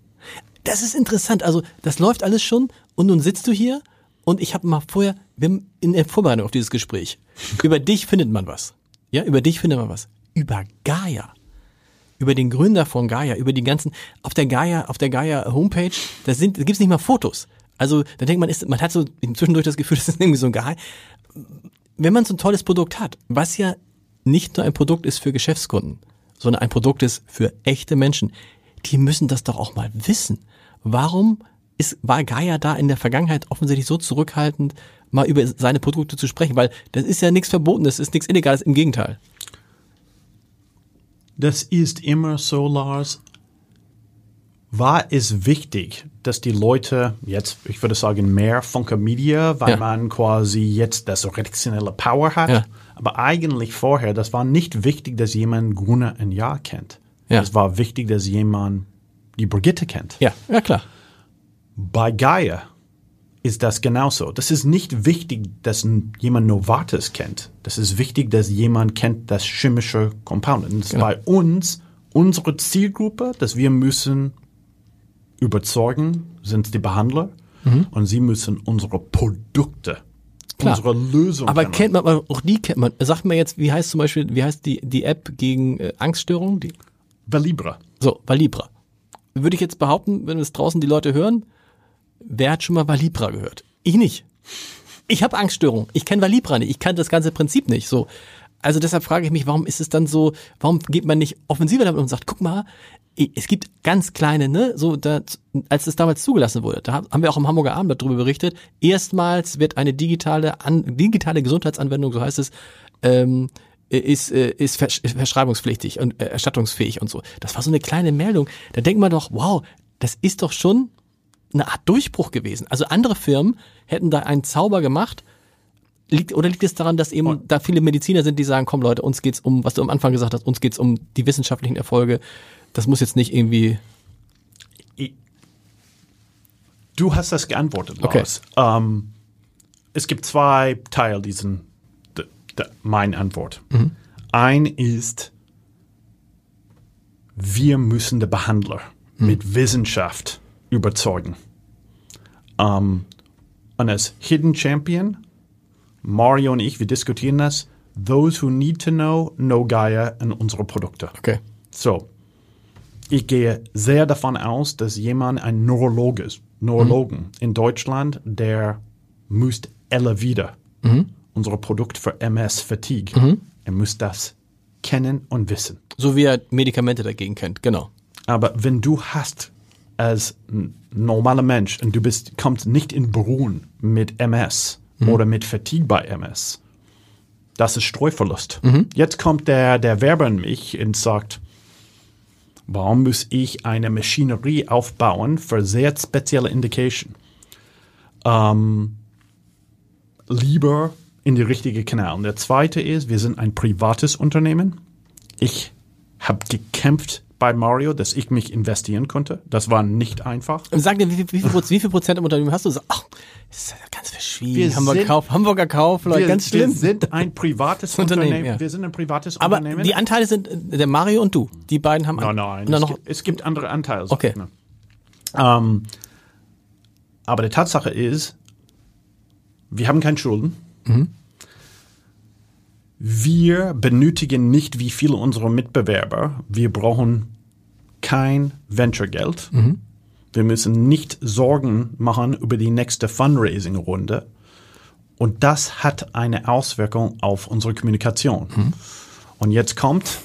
Das ist interessant. Also, das läuft alles schon und nun sitzt du hier und ich habe mal vorher, wir haben in der Vorbereitung auf dieses Gespräch, über dich findet man was. Ja, über dich findet man was. Über Gaia. Über den Gründer von Gaia, über die ganzen, auf der Gaia, auf der Gaia Homepage, da sind, da gibt's nicht mal Fotos. Also, da denkt man, ist, man hat so zwischendurch das Gefühl, das ist irgendwie so ein Geheim. Wenn man so ein tolles Produkt hat, was ja nicht nur ein Produkt ist für Geschäftskunden, sondern ein Produkt ist für echte Menschen, die müssen das doch auch mal wissen. Warum ist, war Gaia da in der Vergangenheit offensichtlich so zurückhaltend, mal über seine Produkte zu sprechen? Weil das ist ja nichts Verbotenes, das ist nichts Illegales, im Gegenteil. Das ist immer so, Lars. War es wichtig, dass die Leute jetzt, ich würde sagen, mehr Funke Media, weil Ja. man quasi jetzt das redaktionelle Power hat. Ja. Aber eigentlich vorher, das war nicht wichtig, dass jemand Gruner ein Jahr kennt. Ja. Es war wichtig, dass jemand die Brigitte kennt. Ja, ja klar. Bei Gaia ist das genauso. Das ist nicht wichtig, dass jemand Novartis kennt. Das ist wichtig, dass jemand kennt das chemische Compound. Und das Genau. bei uns, unsere Zielgruppe, dass wir müssen überzeugen, sind die Behandler. Und sie müssen unsere Produkte, Mhm. Klar. unsere Lösung Aber kennt man, auch die kennt man. Sag mir jetzt, wie heißt zum Beispiel, wie heißt die, die App gegen äh, Angststörungen? Die, Velibra. so, Valibra. Würde ich jetzt behaupten, wenn es draußen die Leute hören, wer hat schon mal Valibra gehört? Ich nicht. Ich habe Angststörungen. Ich kenne Valibra nicht. Ich kann das ganze Prinzip nicht. So. Also deshalb frage ich mich, warum ist es dann so, warum geht man nicht offensiver damit und sagt, guck mal, es gibt ganz kleine, ne, so da, als es damals zugelassen wurde, da haben wir auch im Hamburger Abendblatt darüber berichtet, erstmals wird eine digitale, an, digitale Gesundheitsanwendung, so heißt es, ähm, ist, äh, ist versch verschreibungspflichtig und äh, erstattungsfähig und so. Das war so eine kleine Meldung. Da denkt man doch, wow, das ist doch schon eine Art Durchbruch gewesen. Also andere Firmen hätten da einen Zauber gemacht. Liegt, oder liegt es daran, dass eben da viele Mediziner sind, die sagen, komm Leute, uns geht's um, was du am Anfang gesagt hast, uns geht's um die wissenschaftlichen Erfolge. Das muss jetzt nicht irgendwie. Du hast das geantwortet, Okay. Lars. Ähm, es gibt zwei Teile diesen, mein Antwort. Ein ist, wir müssen den Behandler mit Wissenschaft überzeugen. Ähm, und als Hidden Champion, Mario und ich, wir diskutieren das. Those who need to know, know Gaia und unsere Produkte. Okay. So, ich gehe sehr davon aus, dass jemand ein Neurologe ist, Neurologen in Deutschland, der müsste alle wieder unsere Produkt für MS Fatigue. Er muss das kennen und wissen. So wie er Medikamente dagegen kennt, genau. Aber wenn du hast als normaler Mensch und du bist, kommst nicht in Berührung mit MS oder mit Fatigue bei MS, das ist Streuverlust. Jetzt kommt der, der Werber in mich und sagt, warum muss ich eine Maschinerie aufbauen für sehr spezielle Indication? Ähm, lieber in die richtige Kanal. Und der zweite ist, wir sind ein privates Unternehmen. Ich habe gekämpft bei Mario, dass ich mich investieren konnte. Das war nicht einfach. Und sag dir, wie, viel- wie, Proz- wie viel Prozent im Unternehmen hast du? So, ach, das ist ja ganz verschwiegen. Wir Hamburger Kauf, Hamburger Kauf, Leute, Wir, ganz wir schlimm. sind ein privates Unternehmen, Unternehmen. ja. Wir sind ein privates Aber Unternehmen. die Anteile sind äh, der Mario und du. Die beiden haben. nein, nein. Es, noch, gibt, es gibt andere Anteile. Okay. Ne? Ähm, aber die Tatsache ist, wir haben keine Schulden. Mhm. Wir benötigen nicht wie viele unserer Mitbewerber. Wir brauchen kein Venture-Geld. Mhm. Wir müssen nicht Sorgen machen über die nächste Fundraising-Runde. Und das hat eine Auswirkung auf unsere Kommunikation. Mhm. Und jetzt kommt,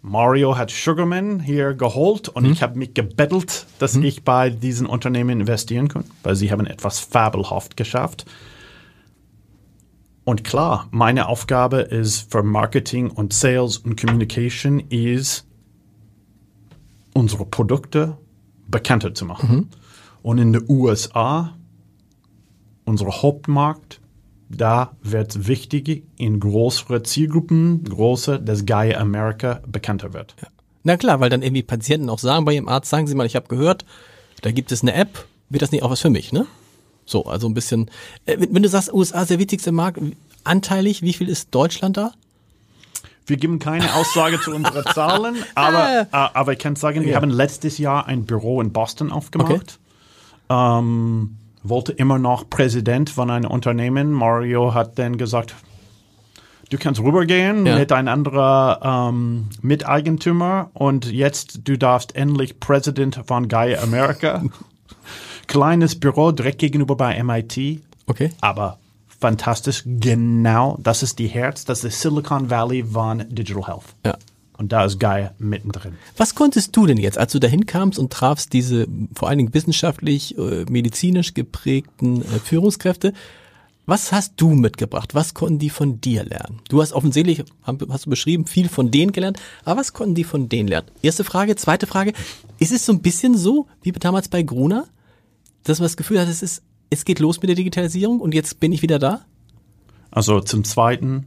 Mario hat Sugarman hier geholt und Mhm. ich habe mich gebettelt, dass ich bei diesen Unternehmen investieren kann, weil sie haben etwas fabelhaft geschafft. Und klar, meine Aufgabe ist für Marketing und Sales und Communication ist, unsere Produkte bekannter zu machen. Und in den USA, unser Hauptmarkt, da wird es wichtig, in größere Zielgruppen, große, dass Gaia America bekannter wird. na klar, weil dann irgendwie Patienten auch sagen bei ihrem Arzt, sagen Sie mal, ich habe gehört, da gibt es eine App, wird das nicht auch was für mich, ne? So, also ein bisschen. Äh, wenn du sagst, USA ist der wichtigste Markt, anteilig, wie viel ist Deutschland da? Wir geben keine Aussage zu unseren Zahlen, aber, äh, aber ich kann sagen, wir Ja. haben letztes Jahr ein Büro in Boston aufgemacht. Ähm, wollte immer noch Präsident von einem Unternehmen. Mario hat dann gesagt, du kannst rübergehen Ja. mit einem anderen ähm, Miteigentümer und jetzt du darfst endlich Präsident von Gaia America. Kleines Büro direkt gegenüber bei MIT, Okay. aber fantastisch. Genau, das ist die Herz, das ist Silicon Valley von Digital Health. Ja. Und da ist Gaia mittendrin. Was konntest du denn jetzt, als du dahin kamst und trafst diese vor allen Dingen wissenschaftlich, äh, medizinisch geprägten äh, Führungskräfte? Was hast du mitgebracht? Was konnten die von dir lernen? Du hast offensichtlich, hast du beschrieben, viel von denen gelernt, aber was konnten die von denen lernen? Erste Frage. Zweite Frage. Ist es so ein bisschen so, wie damals bei Gruner, dass man das Gefühl hat, es ist, es geht los mit der Digitalisierung und jetzt bin ich wieder da? Also zum Zweiten,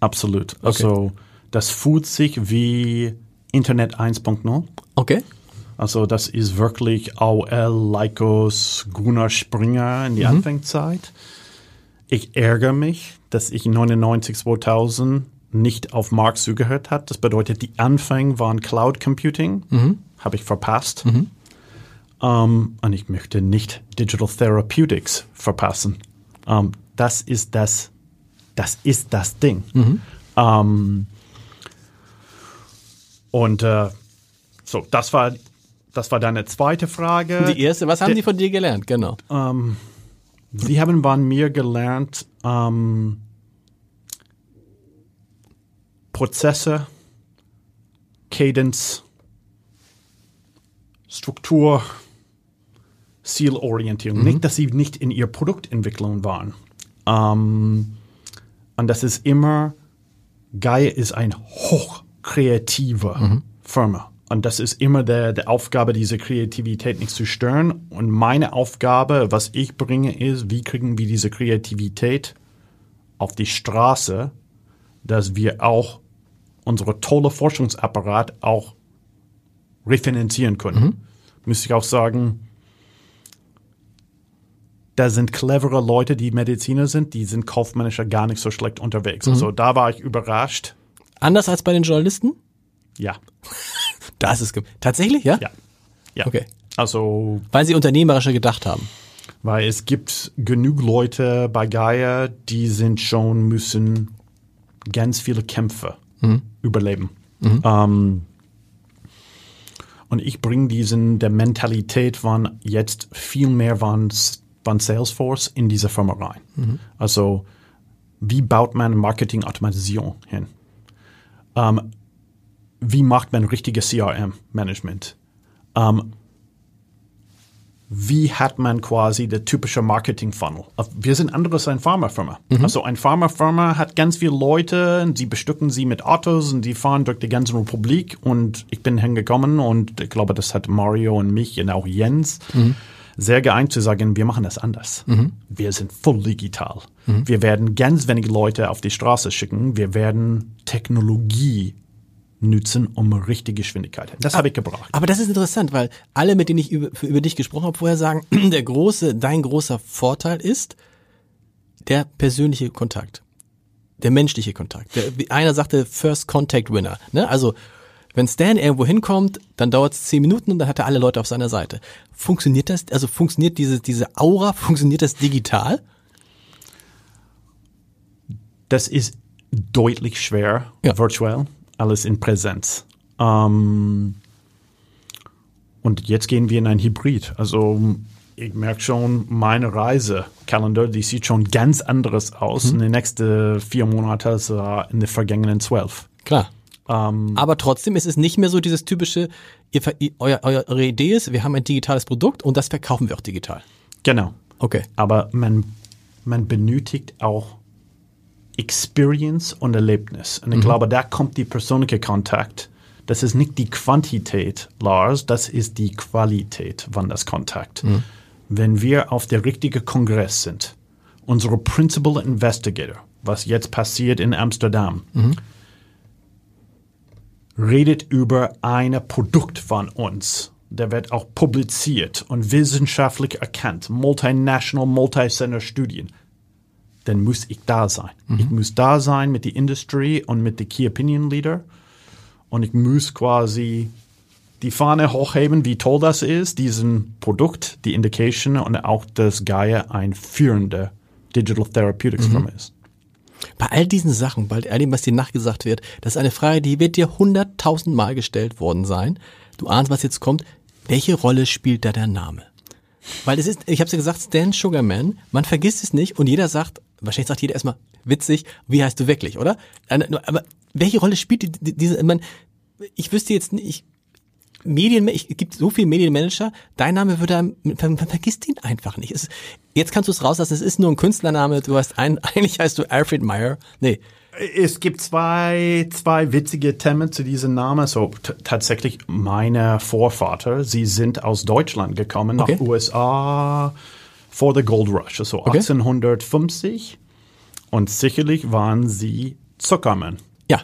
absolut. Also das fühlt sich wie Internet 1.0. Okay. Also das ist wirklich AOL, Lycos, Gunnar Springer in die Anfangszeit. Ich ärgere mich, dass ich 99, 2000 nicht auf Mark zugehört hat. Das bedeutet, die Anfänge waren Cloud Computing. Habe ich verpasst. Ähm, und ich möchte nicht Digital Therapeutics verpassen. Ähm, das ist das, das ist das Ding. Ähm, und äh, so, das war, das war deine zweite Frage. Die erste, was haben die von dir gelernt? Genau. Sie haben von mir gelernt, Prozesse, Cadence, Struktur, Zielorientierung. Nicht, dass sie nicht in ihr Produktentwicklung waren. Ähm, und das ist immer, Gaia ist ein hochkreative Firma. Und das ist immer der, der Aufgabe, diese Kreativität nicht zu stören. Und meine Aufgabe, was ich bringe, ist, wie kriegen wir diese Kreativität auf die Straße, dass wir auch unsere tolle Forschungsapparat auch refinanzieren können. Müsste ich auch sagen, da sind clevere Leute, die Mediziner sind, die sind kaufmännischer gar nicht so schlecht unterwegs. Also da war ich überrascht. Anders als bei den Journalisten? Ja, Das ist tatsächlich, ja? ja, ja. Okay. Also, Weil sie unternehmerischer gedacht haben. weil es gibt genug Leute bei Gaia, die sind schon müssen ganz viele Kämpfe überleben. Ähm, und ich bringe diesen der Mentalität von jetzt viel mehr von, von Salesforce in diese Firma rein. Also wie baut man Marketing-Automatisierung hin? Ähm, wie macht man richtiges CRM-Management? Ähm, wie hat man quasi der typische Marketing-Funnel? Wir sind anderes als eine Pharmafirma. Also eine Pharmafirma hat ganz viele Leute, und sie bestücken sie mit Autos und die fahren durch die ganze Republik und ich bin hingekommen und ich glaube, das hat Mario und mich und auch Jens sehr geeint zu sagen, wir machen das anders. Wir sind voll digital. Wir werden ganz wenige Leute auf die Straße schicken. Wir werden Technologie nutzen, um richtige Geschwindigkeit. Das habe ich gebracht. Aber das ist interessant, weil alle, mit denen ich über, über dich gesprochen habe, vorher sagen, der große, dein großer Vorteil ist der persönliche Kontakt. Der menschliche Kontakt. Der, wie einer sagte, First Contact Winner. Ne? Also, wenn Stan irgendwo hinkommt, dann dauert es zehn Minuten und dann hat er alle Leute auf seiner Seite. Funktioniert das, also funktioniert diese, diese Aura, funktioniert das digital? Das ist deutlich schwer, Ja. virtuell, alles in Präsenz. Ähm, und jetzt gehen wir in ein Hybrid. Also ich merke schon, meine Reisekalender, die sieht schon ganz anderes aus in den nächsten vier Monaten als äh, in den vergangenen zwölf. Klar. Aber trotzdem ist es nicht mehr so dieses typische, ihr, euer, eure Idee ist, wir haben ein digitales Produkt und das verkaufen wir auch digital. Genau. Okay. Aber man, man benötigt auch Experience und Erlebnis. Und ich glaube, da kommt die persönliche Kontakt. Das ist nicht die Quantität, Lars, das ist die Qualität von das Kontakt. Wenn wir auf der richtigen Kongress sind, unsere Principal Investigator, was jetzt passiert in Amsterdam, redet über ein Produkt von uns. Der wird auch publiziert und wissenschaftlich erkannt. Multinational, Multicenter Studien. Dann muss ich da sein. Ich muss da sein mit der Industry und mit den Key Opinion Leader. Und ich muss quasi die Fahne hochheben, wie toll das ist, diesen Produkt, die Indication und auch, dass Gaia ein führender Digital Therapeutics Firma ist. Bei all diesen Sachen, bei all dem, was dir nachgesagt wird, das ist eine Frage, die wird dir hunderttausend Mal gestellt worden sein. Du ahnst, was jetzt kommt. Welche Rolle spielt da der Name? Weil es ist, ich habe ja gesagt, Stan Sugarman, man vergisst es nicht und jeder sagt, wahrscheinlich sagt jeder erstmal, witzig, wie heißt du wirklich, oder? Aber welche Rolle spielt die, diese, man, ich wüsste jetzt nicht, Medien, es gibt so viele Medienmanager, dein Name würde, man, vergisst ihn einfach nicht. Es, jetzt kannst du es rauslassen, es ist nur ein Künstlername, du hast ein, eigentlich heißt du Alfred Meyer. Nee. Es gibt zwei, zwei witzige Themen zu diesem Namen. So tatsächlich meine Vorvater, sie sind aus Deutschland gekommen okay. nach USA vor the Gold Rush, also okay. 1850. Und sicherlich waren sie Zuckermann. Ja.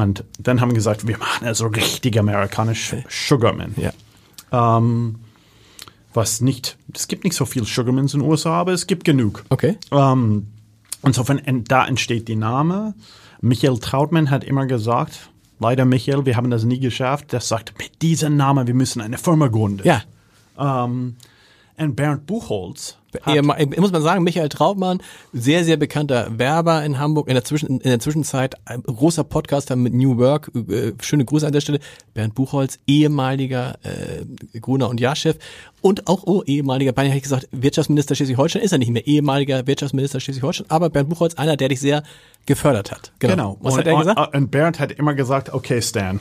Und dann haben wir gesagt, wir machen also richtig amerikanisch Sugarman. Ja. Ähm, was nicht, es gibt nicht so viel Sugarmans in den USA, aber es gibt genug. Okay. Ähm, insofern, da entsteht die Name. Michael Trautmann hat immer gesagt, leider Michael, wir haben das nie geschafft, der sagt, mit diesem Namen, wir müssen eine Firma gründen. Ja. Ähm, und Bernd Buchholz muss man sagen, Michael Trautmann, sehr, sehr bekannter Werber in Hamburg, in der, Zwischen, in der Zwischenzeit ein großer Podcaster mit New Work, äh, schöne Grüße an der Stelle, Bernd Buchholz, ehemaliger äh, Gruner und Jahrchef und auch oh, ehemaliger, beinahe hätte ich gesagt, Wirtschaftsminister Schleswig-Holstein ist er nicht mehr, ehemaliger Wirtschaftsminister Schleswig-Holstein, aber Bernd Buchholz, einer, der dich sehr gefördert hat. Genau. genau. Was und, hat er gesagt? Und Bernd hat immer gesagt, okay Stan,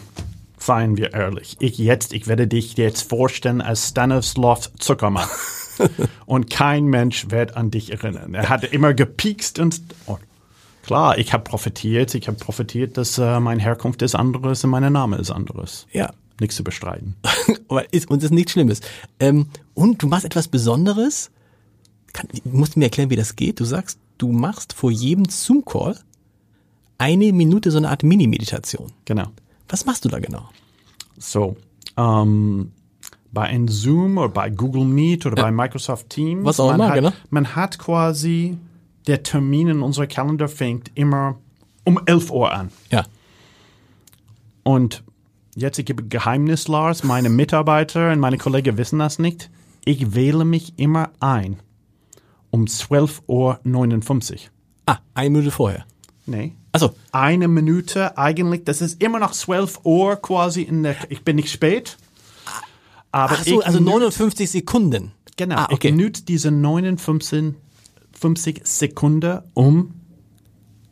seien wir ehrlich, ich jetzt, ich werde dich jetzt vorstellen als Stanislav Zuckermann. und kein Mensch wird an dich erinnern. Er hat immer gepiekst und oh, klar, ich habe profitiert. Ich habe profitiert, dass äh, meine Herkunft ist anderes und mein Name ist anderes. Ja. Nichts zu bestreiten. Aber ist, und ist nichts Schlimmes. Ähm, und du machst etwas Besonderes. Kann, musst du mir erklären, wie das geht? Du sagst, du machst vor jedem Zoom-Call eine Minute so eine Art Mini-Meditation. Genau. Was machst du da genau? So, ähm, bei einem Zoom oder bei Google Meet oder ja. bei Microsoft Teams. Was auch immer, genau. Man hat quasi, der Termin in unserer Kalender fängt immer um 11 Uhr an. Ja. Und jetzt, ich gebe Geheimnis, Lars, meine Mitarbeiter und meine Kollegen wissen das nicht. Ich wähle mich immer ein um 12.59 Uhr. Ah, eine Minute vorher. Nee. Also eine Minute eigentlich, das ist immer noch 12 Uhr quasi in der, ich bin nicht spät. Aber Ach so, also 59 Sekunden. Genau. Ah, okay. Ich nütze diese 59 50 Sekunden, um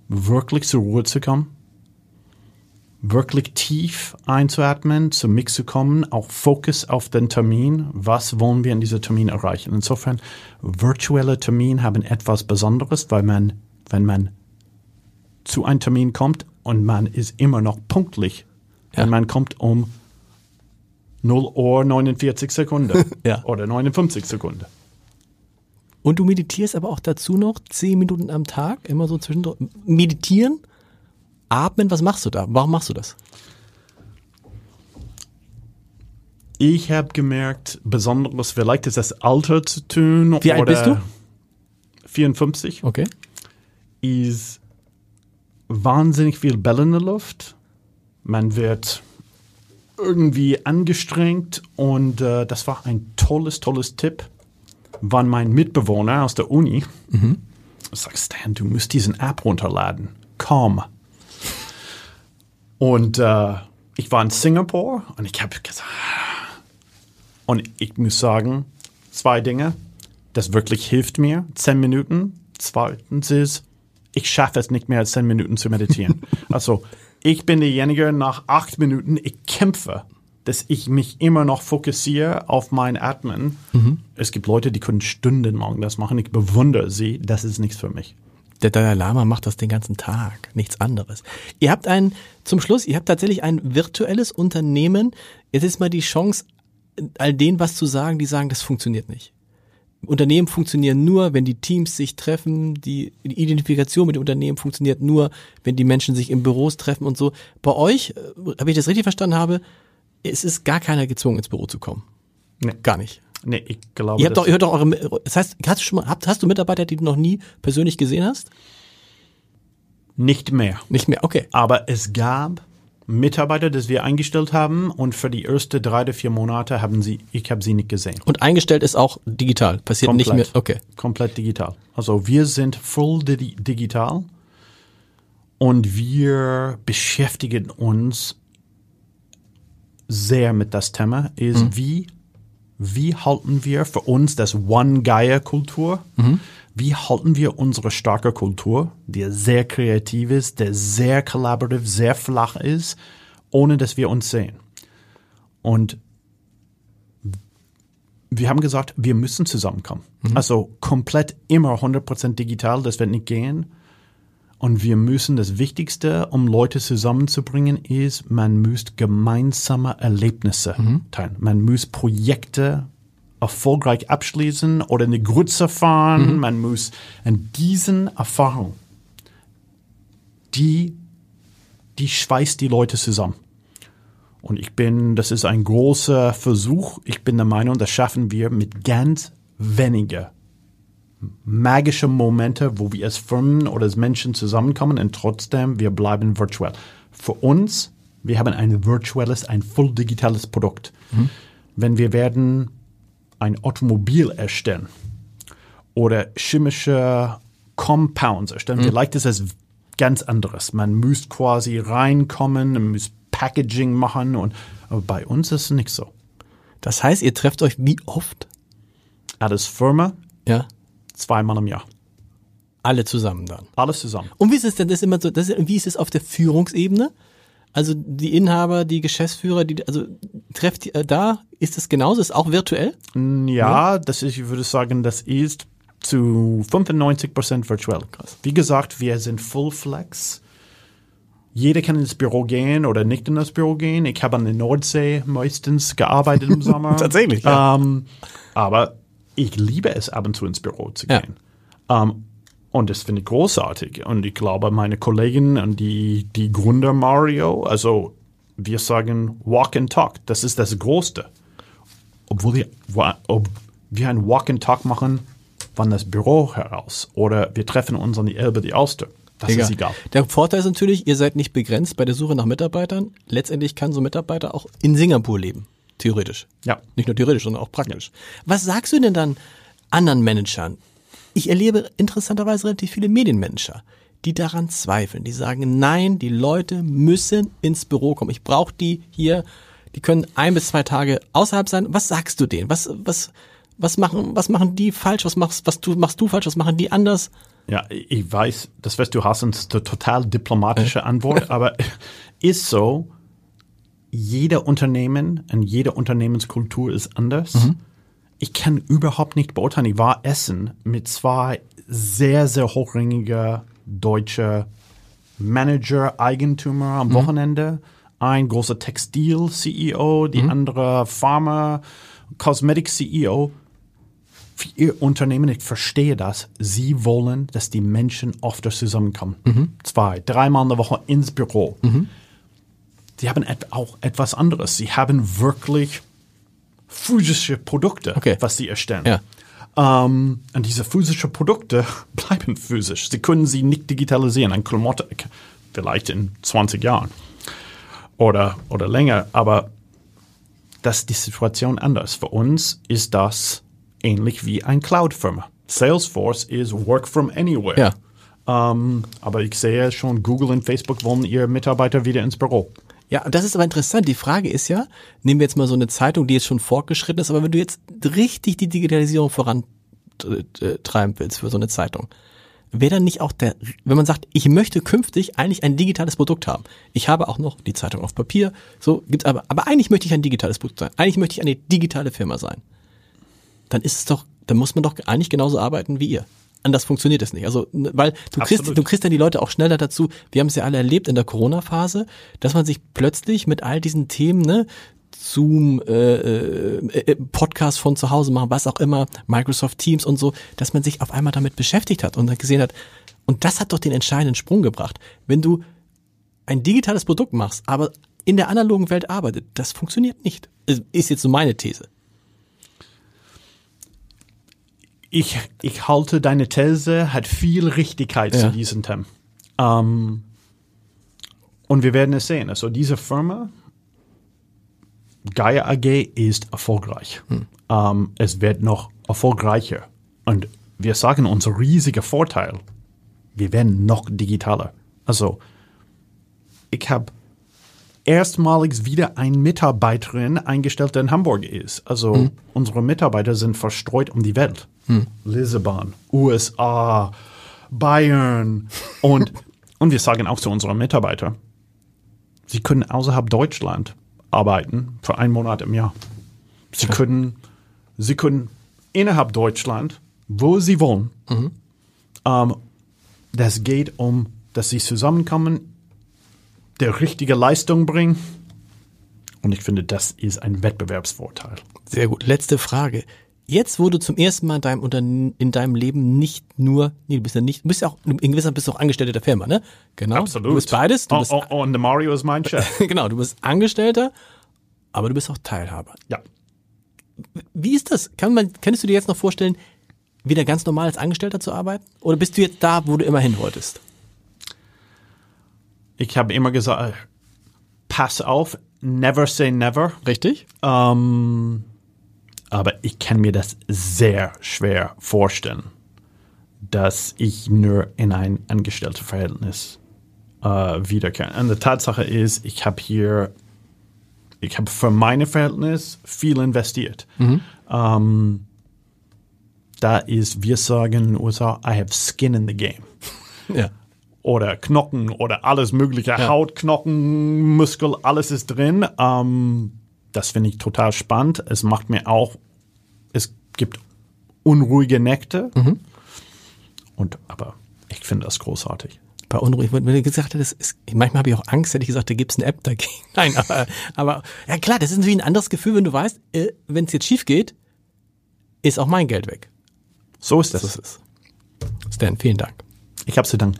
wirklich zur Ruhe zu kommen, wirklich tief einzuatmen, zu mich zu kommen, auch Fokus auf den Termin. Was wollen wir in diesem Termin erreichen? Insofern, virtuelle Termine haben etwas Besonderes, weil man, wenn man zu einem Termin kommt und man ist immer noch pünktlich, ja. wenn man kommt um 0 Uhr 49 Sekunden ja. oder 59 Sekunden. Und du meditierst aber auch dazu noch 10 Minuten am Tag, immer so zwischendurch. Meditieren, atmen, was machst du da? Warum machst du das? Ich habe gemerkt, besonders vielleicht ist das Alter zu tun. Wie alt bist du? 54. Okay. Ist wahnsinnig viel Bälle in der Luft. Man wird irgendwie angestrengt und äh, das war ein tolles, tolles Tipp, waren mein Mitbewohner aus der Uni. Mhm. Ich sag, Stan, du musst diesen App runterladen. Komm. Und äh, ich war in Singapur und ich habe gesagt, und ich muss sagen, zwei Dinge, das wirklich hilft mir, zehn Minuten. Zweitens ist, ich schaffe es nicht mehr als zehn Minuten zu meditieren. also ich bin derjenige, nach acht Minuten, ich kämpfe, dass ich mich immer noch fokussiere auf mein Atmen. Mhm. Es gibt Leute, die können stundenlang das machen. Ich bewundere sie. Das ist nichts für mich. Der Dalai Lama macht das den ganzen Tag, nichts anderes. Ihr habt ein, zum Schluss, ihr habt tatsächlich ein virtuelles Unternehmen. Jetzt ist mal die Chance, all denen was zu sagen, die sagen, das funktioniert nicht. Unternehmen funktionieren nur, wenn die Teams sich treffen, die Identifikation mit dem Unternehmen funktioniert nur, wenn die Menschen sich in Büros treffen und so. Bei euch, äh, habe ich das richtig verstanden habe, es ist gar keiner gezwungen, ins Büro zu kommen. Nee. Gar nicht. Nee, ich glaube. Ihr habt doch, ihr hört doch eure, das heißt, hast du schon mal, hast, hast du Mitarbeiter, die du noch nie persönlich gesehen hast? Nicht mehr. Nicht mehr, okay. Aber es gab Mitarbeiter, das wir eingestellt haben und für die ersten drei oder vier Monate haben sie, ich habe sie nicht gesehen. Und eingestellt ist auch digital, passiert nicht mehr. Okay. Komplett digital. Also wir sind full di digital und wir beschäftigen uns sehr mit das Thema, ist Mhm. wie, wie halten wir für uns das One-Gaia-Kultur, Mhm. Wie halten wir unsere starke Kultur, die sehr kreativ ist, der sehr kollaborativ, sehr flach ist, ohne dass wir uns sehen. Und wir haben gesagt, wir müssen zusammenkommen. Also komplett immer 100% digital, das wird nicht gehen. Und wir müssen, das Wichtigste, um Leute zusammenzubringen, ist, man muss gemeinsame Erlebnisse teilen. Man muss Projekte erfolgreich abschließen oder eine Grütze fahren. Man muss an diesen Erfahrungen, die, die schweißt die Leute zusammen. Und ich bin, das ist ein großer Versuch. Ich bin der Meinung, das schaffen wir mit ganz weniger magische Momente, wo wir als Firmen oder als Menschen zusammenkommen und trotzdem wir bleiben virtuell. Für uns, wir haben ein virtuelles, ein voll digitales Produkt. Wenn wir werden ein Automobil erstellen oder chemische Compounds erstellen, vielleicht ist es ganz anderes. Man muss quasi reinkommen, man muss Packaging machen und aber bei uns ist es nicht so. Das heißt, ihr trefft euch wie oft? Als Firma Ja. zweimal im Jahr. Alle zusammen dann. Alles zusammen. Und wie ist es denn, das ist immer so, das wie ist es auf der Führungsebene? Also die Inhaber, die Geschäftsführer, die, also trefft äh, da, ist es genauso, ist auch virtuell? Ja, das ist, ich würde sagen, das ist zu 95 Prozent virtuell. Wie gesagt, wir sind Full Flex. Jeder kann ins Büro gehen oder nicht in das Büro gehen. Ich habe an der Nordsee meistens gearbeitet im Sommer. Tatsächlich, ja. Ähm, aber ich liebe es, ab und zu ins Büro zu Ja. gehen. Und das finde ich großartig. Und ich glaube, meine Kollegen und die, die Gründer Mario, also wir sagen Walk and Talk, das ist das Größte obwohl wir, ob wir ein Walk and Talk machen von das Büro heraus oder wir treffen uns an die Elbe, die Auster. Das ist egal. Der Vorteil ist natürlich, ihr seid nicht begrenzt bei der Suche nach Mitarbeitern. Letztendlich kann so ein Mitarbeiter auch in Singapur leben. Theoretisch. Ja. Nicht nur theoretisch, sondern auch praktisch. Was sagst du denn dann anderen Managern? Ich erlebe interessanterweise relativ viele Medienmanager, die daran zweifeln. Die sagen, nein, die Leute müssen ins Büro kommen. Ich brauche die hier. Die können ein bis zwei Tage außerhalb sein. Was sagst du denen? Was, was, was machen, was machen die falsch? Was machst, was du, machst du falsch? Was machen die anders? Ja, ich weiß, das was du hast, ist eine total diplomatische Antwort, aber ist so, jeder Unternehmen und jede Unternehmenskultur ist anders. Ich kann überhaupt nicht beurteilen. Ich war essen mit zwei sehr, sehr hochrangige deutsche Manager, Eigentümer am Wochenende. Ein großer Textil-CEO, die andere Pharma, Cosmetic-CEO für ihr Unternehmen, ich verstehe das, sie wollen, dass die Menschen öfter zusammenkommen. Zwei, dreimal in der Woche ins Büro. Sie haben et auch etwas anderes. Sie haben wirklich physische Produkte, Okay. was sie erstellen. Ja. Ähm, und diese physischen Produkte bleiben physisch. Sie können sie nicht digitalisieren. Ein Klamotte, vielleicht in 20 Jahren oder, oder länger, aber das ist die Situation anders. Für uns ist das ähnlich wie ein Cloud-Firma. Salesforce ist Work from Anywhere. Ja. Ähm, aber ich sehe schon, Google und Facebook wollen ihre Mitarbeiter wieder ins Büro. Ja, das ist aber interessant. Die Frage ist ja, nehmen wir jetzt mal so eine Zeitung, die jetzt schon fortgeschritten ist, aber wenn du jetzt richtig die Digitalisierung vorantreiben willst für so eine Zeitung, wäre dann nicht auch der, wenn man sagt, ich möchte künftig eigentlich ein digitales Produkt haben. Ich habe auch noch die Zeitung auf Papier, so gibt's aber, aber eigentlich möchte ich ein digitales Produkt sein. Eigentlich möchte ich eine digitale Firma sein. Dann ist es doch, dann muss man doch eigentlich genauso arbeiten wie ihr. Anders funktioniert es nicht. Also, ne, weil du kriegst, du kriegst dann die Leute auch schneller dazu. Wir haben es ja alle erlebt in der Corona-Phase, dass man sich plötzlich mit all diesen Themen, ne, Zoom, äh, äh, äh, Podcast von zu Hause machen, was auch immer, Microsoft Teams und so, dass man sich auf einmal damit beschäftigt hat und dann gesehen hat, und das hat doch den entscheidenden Sprung gebracht. Wenn du ein digitales Produkt machst, aber in der analogen Welt arbeitet, das funktioniert nicht. Ist jetzt so meine These. Ich, ich halte deine These, hat viel Richtigkeit Ja. zu diesem Thema. Ähm, Und wir werden es sehen. Also diese Firma, Gaia AG, ist erfolgreich. Ähm, es wird noch erfolgreicher. Und wir sagen, unser riesiger Vorteil, wir werden noch digitaler. Also ich habe erstmalig wieder eine Mitarbeiterin eingestellt, die in Hamburg ist. Also unsere Mitarbeiter sind verstreut um die Welt. Lissabon, USA, Bayern und, und wir sagen auch zu unseren Mitarbeitern, sie können außerhalb Deutschland arbeiten für einen Monat im Jahr. Sie können, sie können innerhalb Deutschland, wo sie wollen. Ähm, das geht um, dass sie zusammenkommen, der richtige Leistung bringen. Und ich finde, das ist ein Wettbewerbsvorteil. Sehr gut. Letzte Frage. Jetzt, wo du zum ersten Mal in deinem, Unterne in deinem Leben nicht nur, nee, du bist ja nicht, du bist ja auch, in gewisser bist du auch Angestellter der Firma, ne? Genau. Du bist beides. Du Oh, bist, oh, oh, und der Mario ist mein Chef. genau, du bist Angestellter, aber du bist auch Teilhaber. ja. Wie ist das? Kann man, könntest du dir jetzt noch vorstellen, wieder ganz normal als Angestellter zu arbeiten? Oder bist du jetzt da, wo du immer hin wolltest? Ich habe immer gesagt, pass auf, never say never. Richtig? Ähm, aber ich kann mir das sehr schwer vorstellen, dass ich nur in ein Angestelltenverhältnis äh, wiederkehre. Und die Tatsache ist, ich habe hier, ich habe für meine Verhältnis viel investiert. Ähm, da ist, wir sagen in den USA, I have skin in the game Ja. Oder Knochen oder alles mögliche, Haut, Knochen, Muskel, alles ist drin. Ähm, das finde ich total spannend. Es macht mir auch, es gibt unruhige Nächte. Und aber ich finde das großartig. Bei unruhig, wenn du gesagt hättest, ist, manchmal habe ich auch Angst, hätte ich gesagt, da gibt's eine App dagegen. Nein, aber, aber ja klar, das ist natürlich ein anderes Gefühl, wenn du weißt, äh, wenn es jetzt schief geht, ist auch mein Geld weg. So ist Das es. ist es. Stan, vielen Dank. Ich habe zu danken.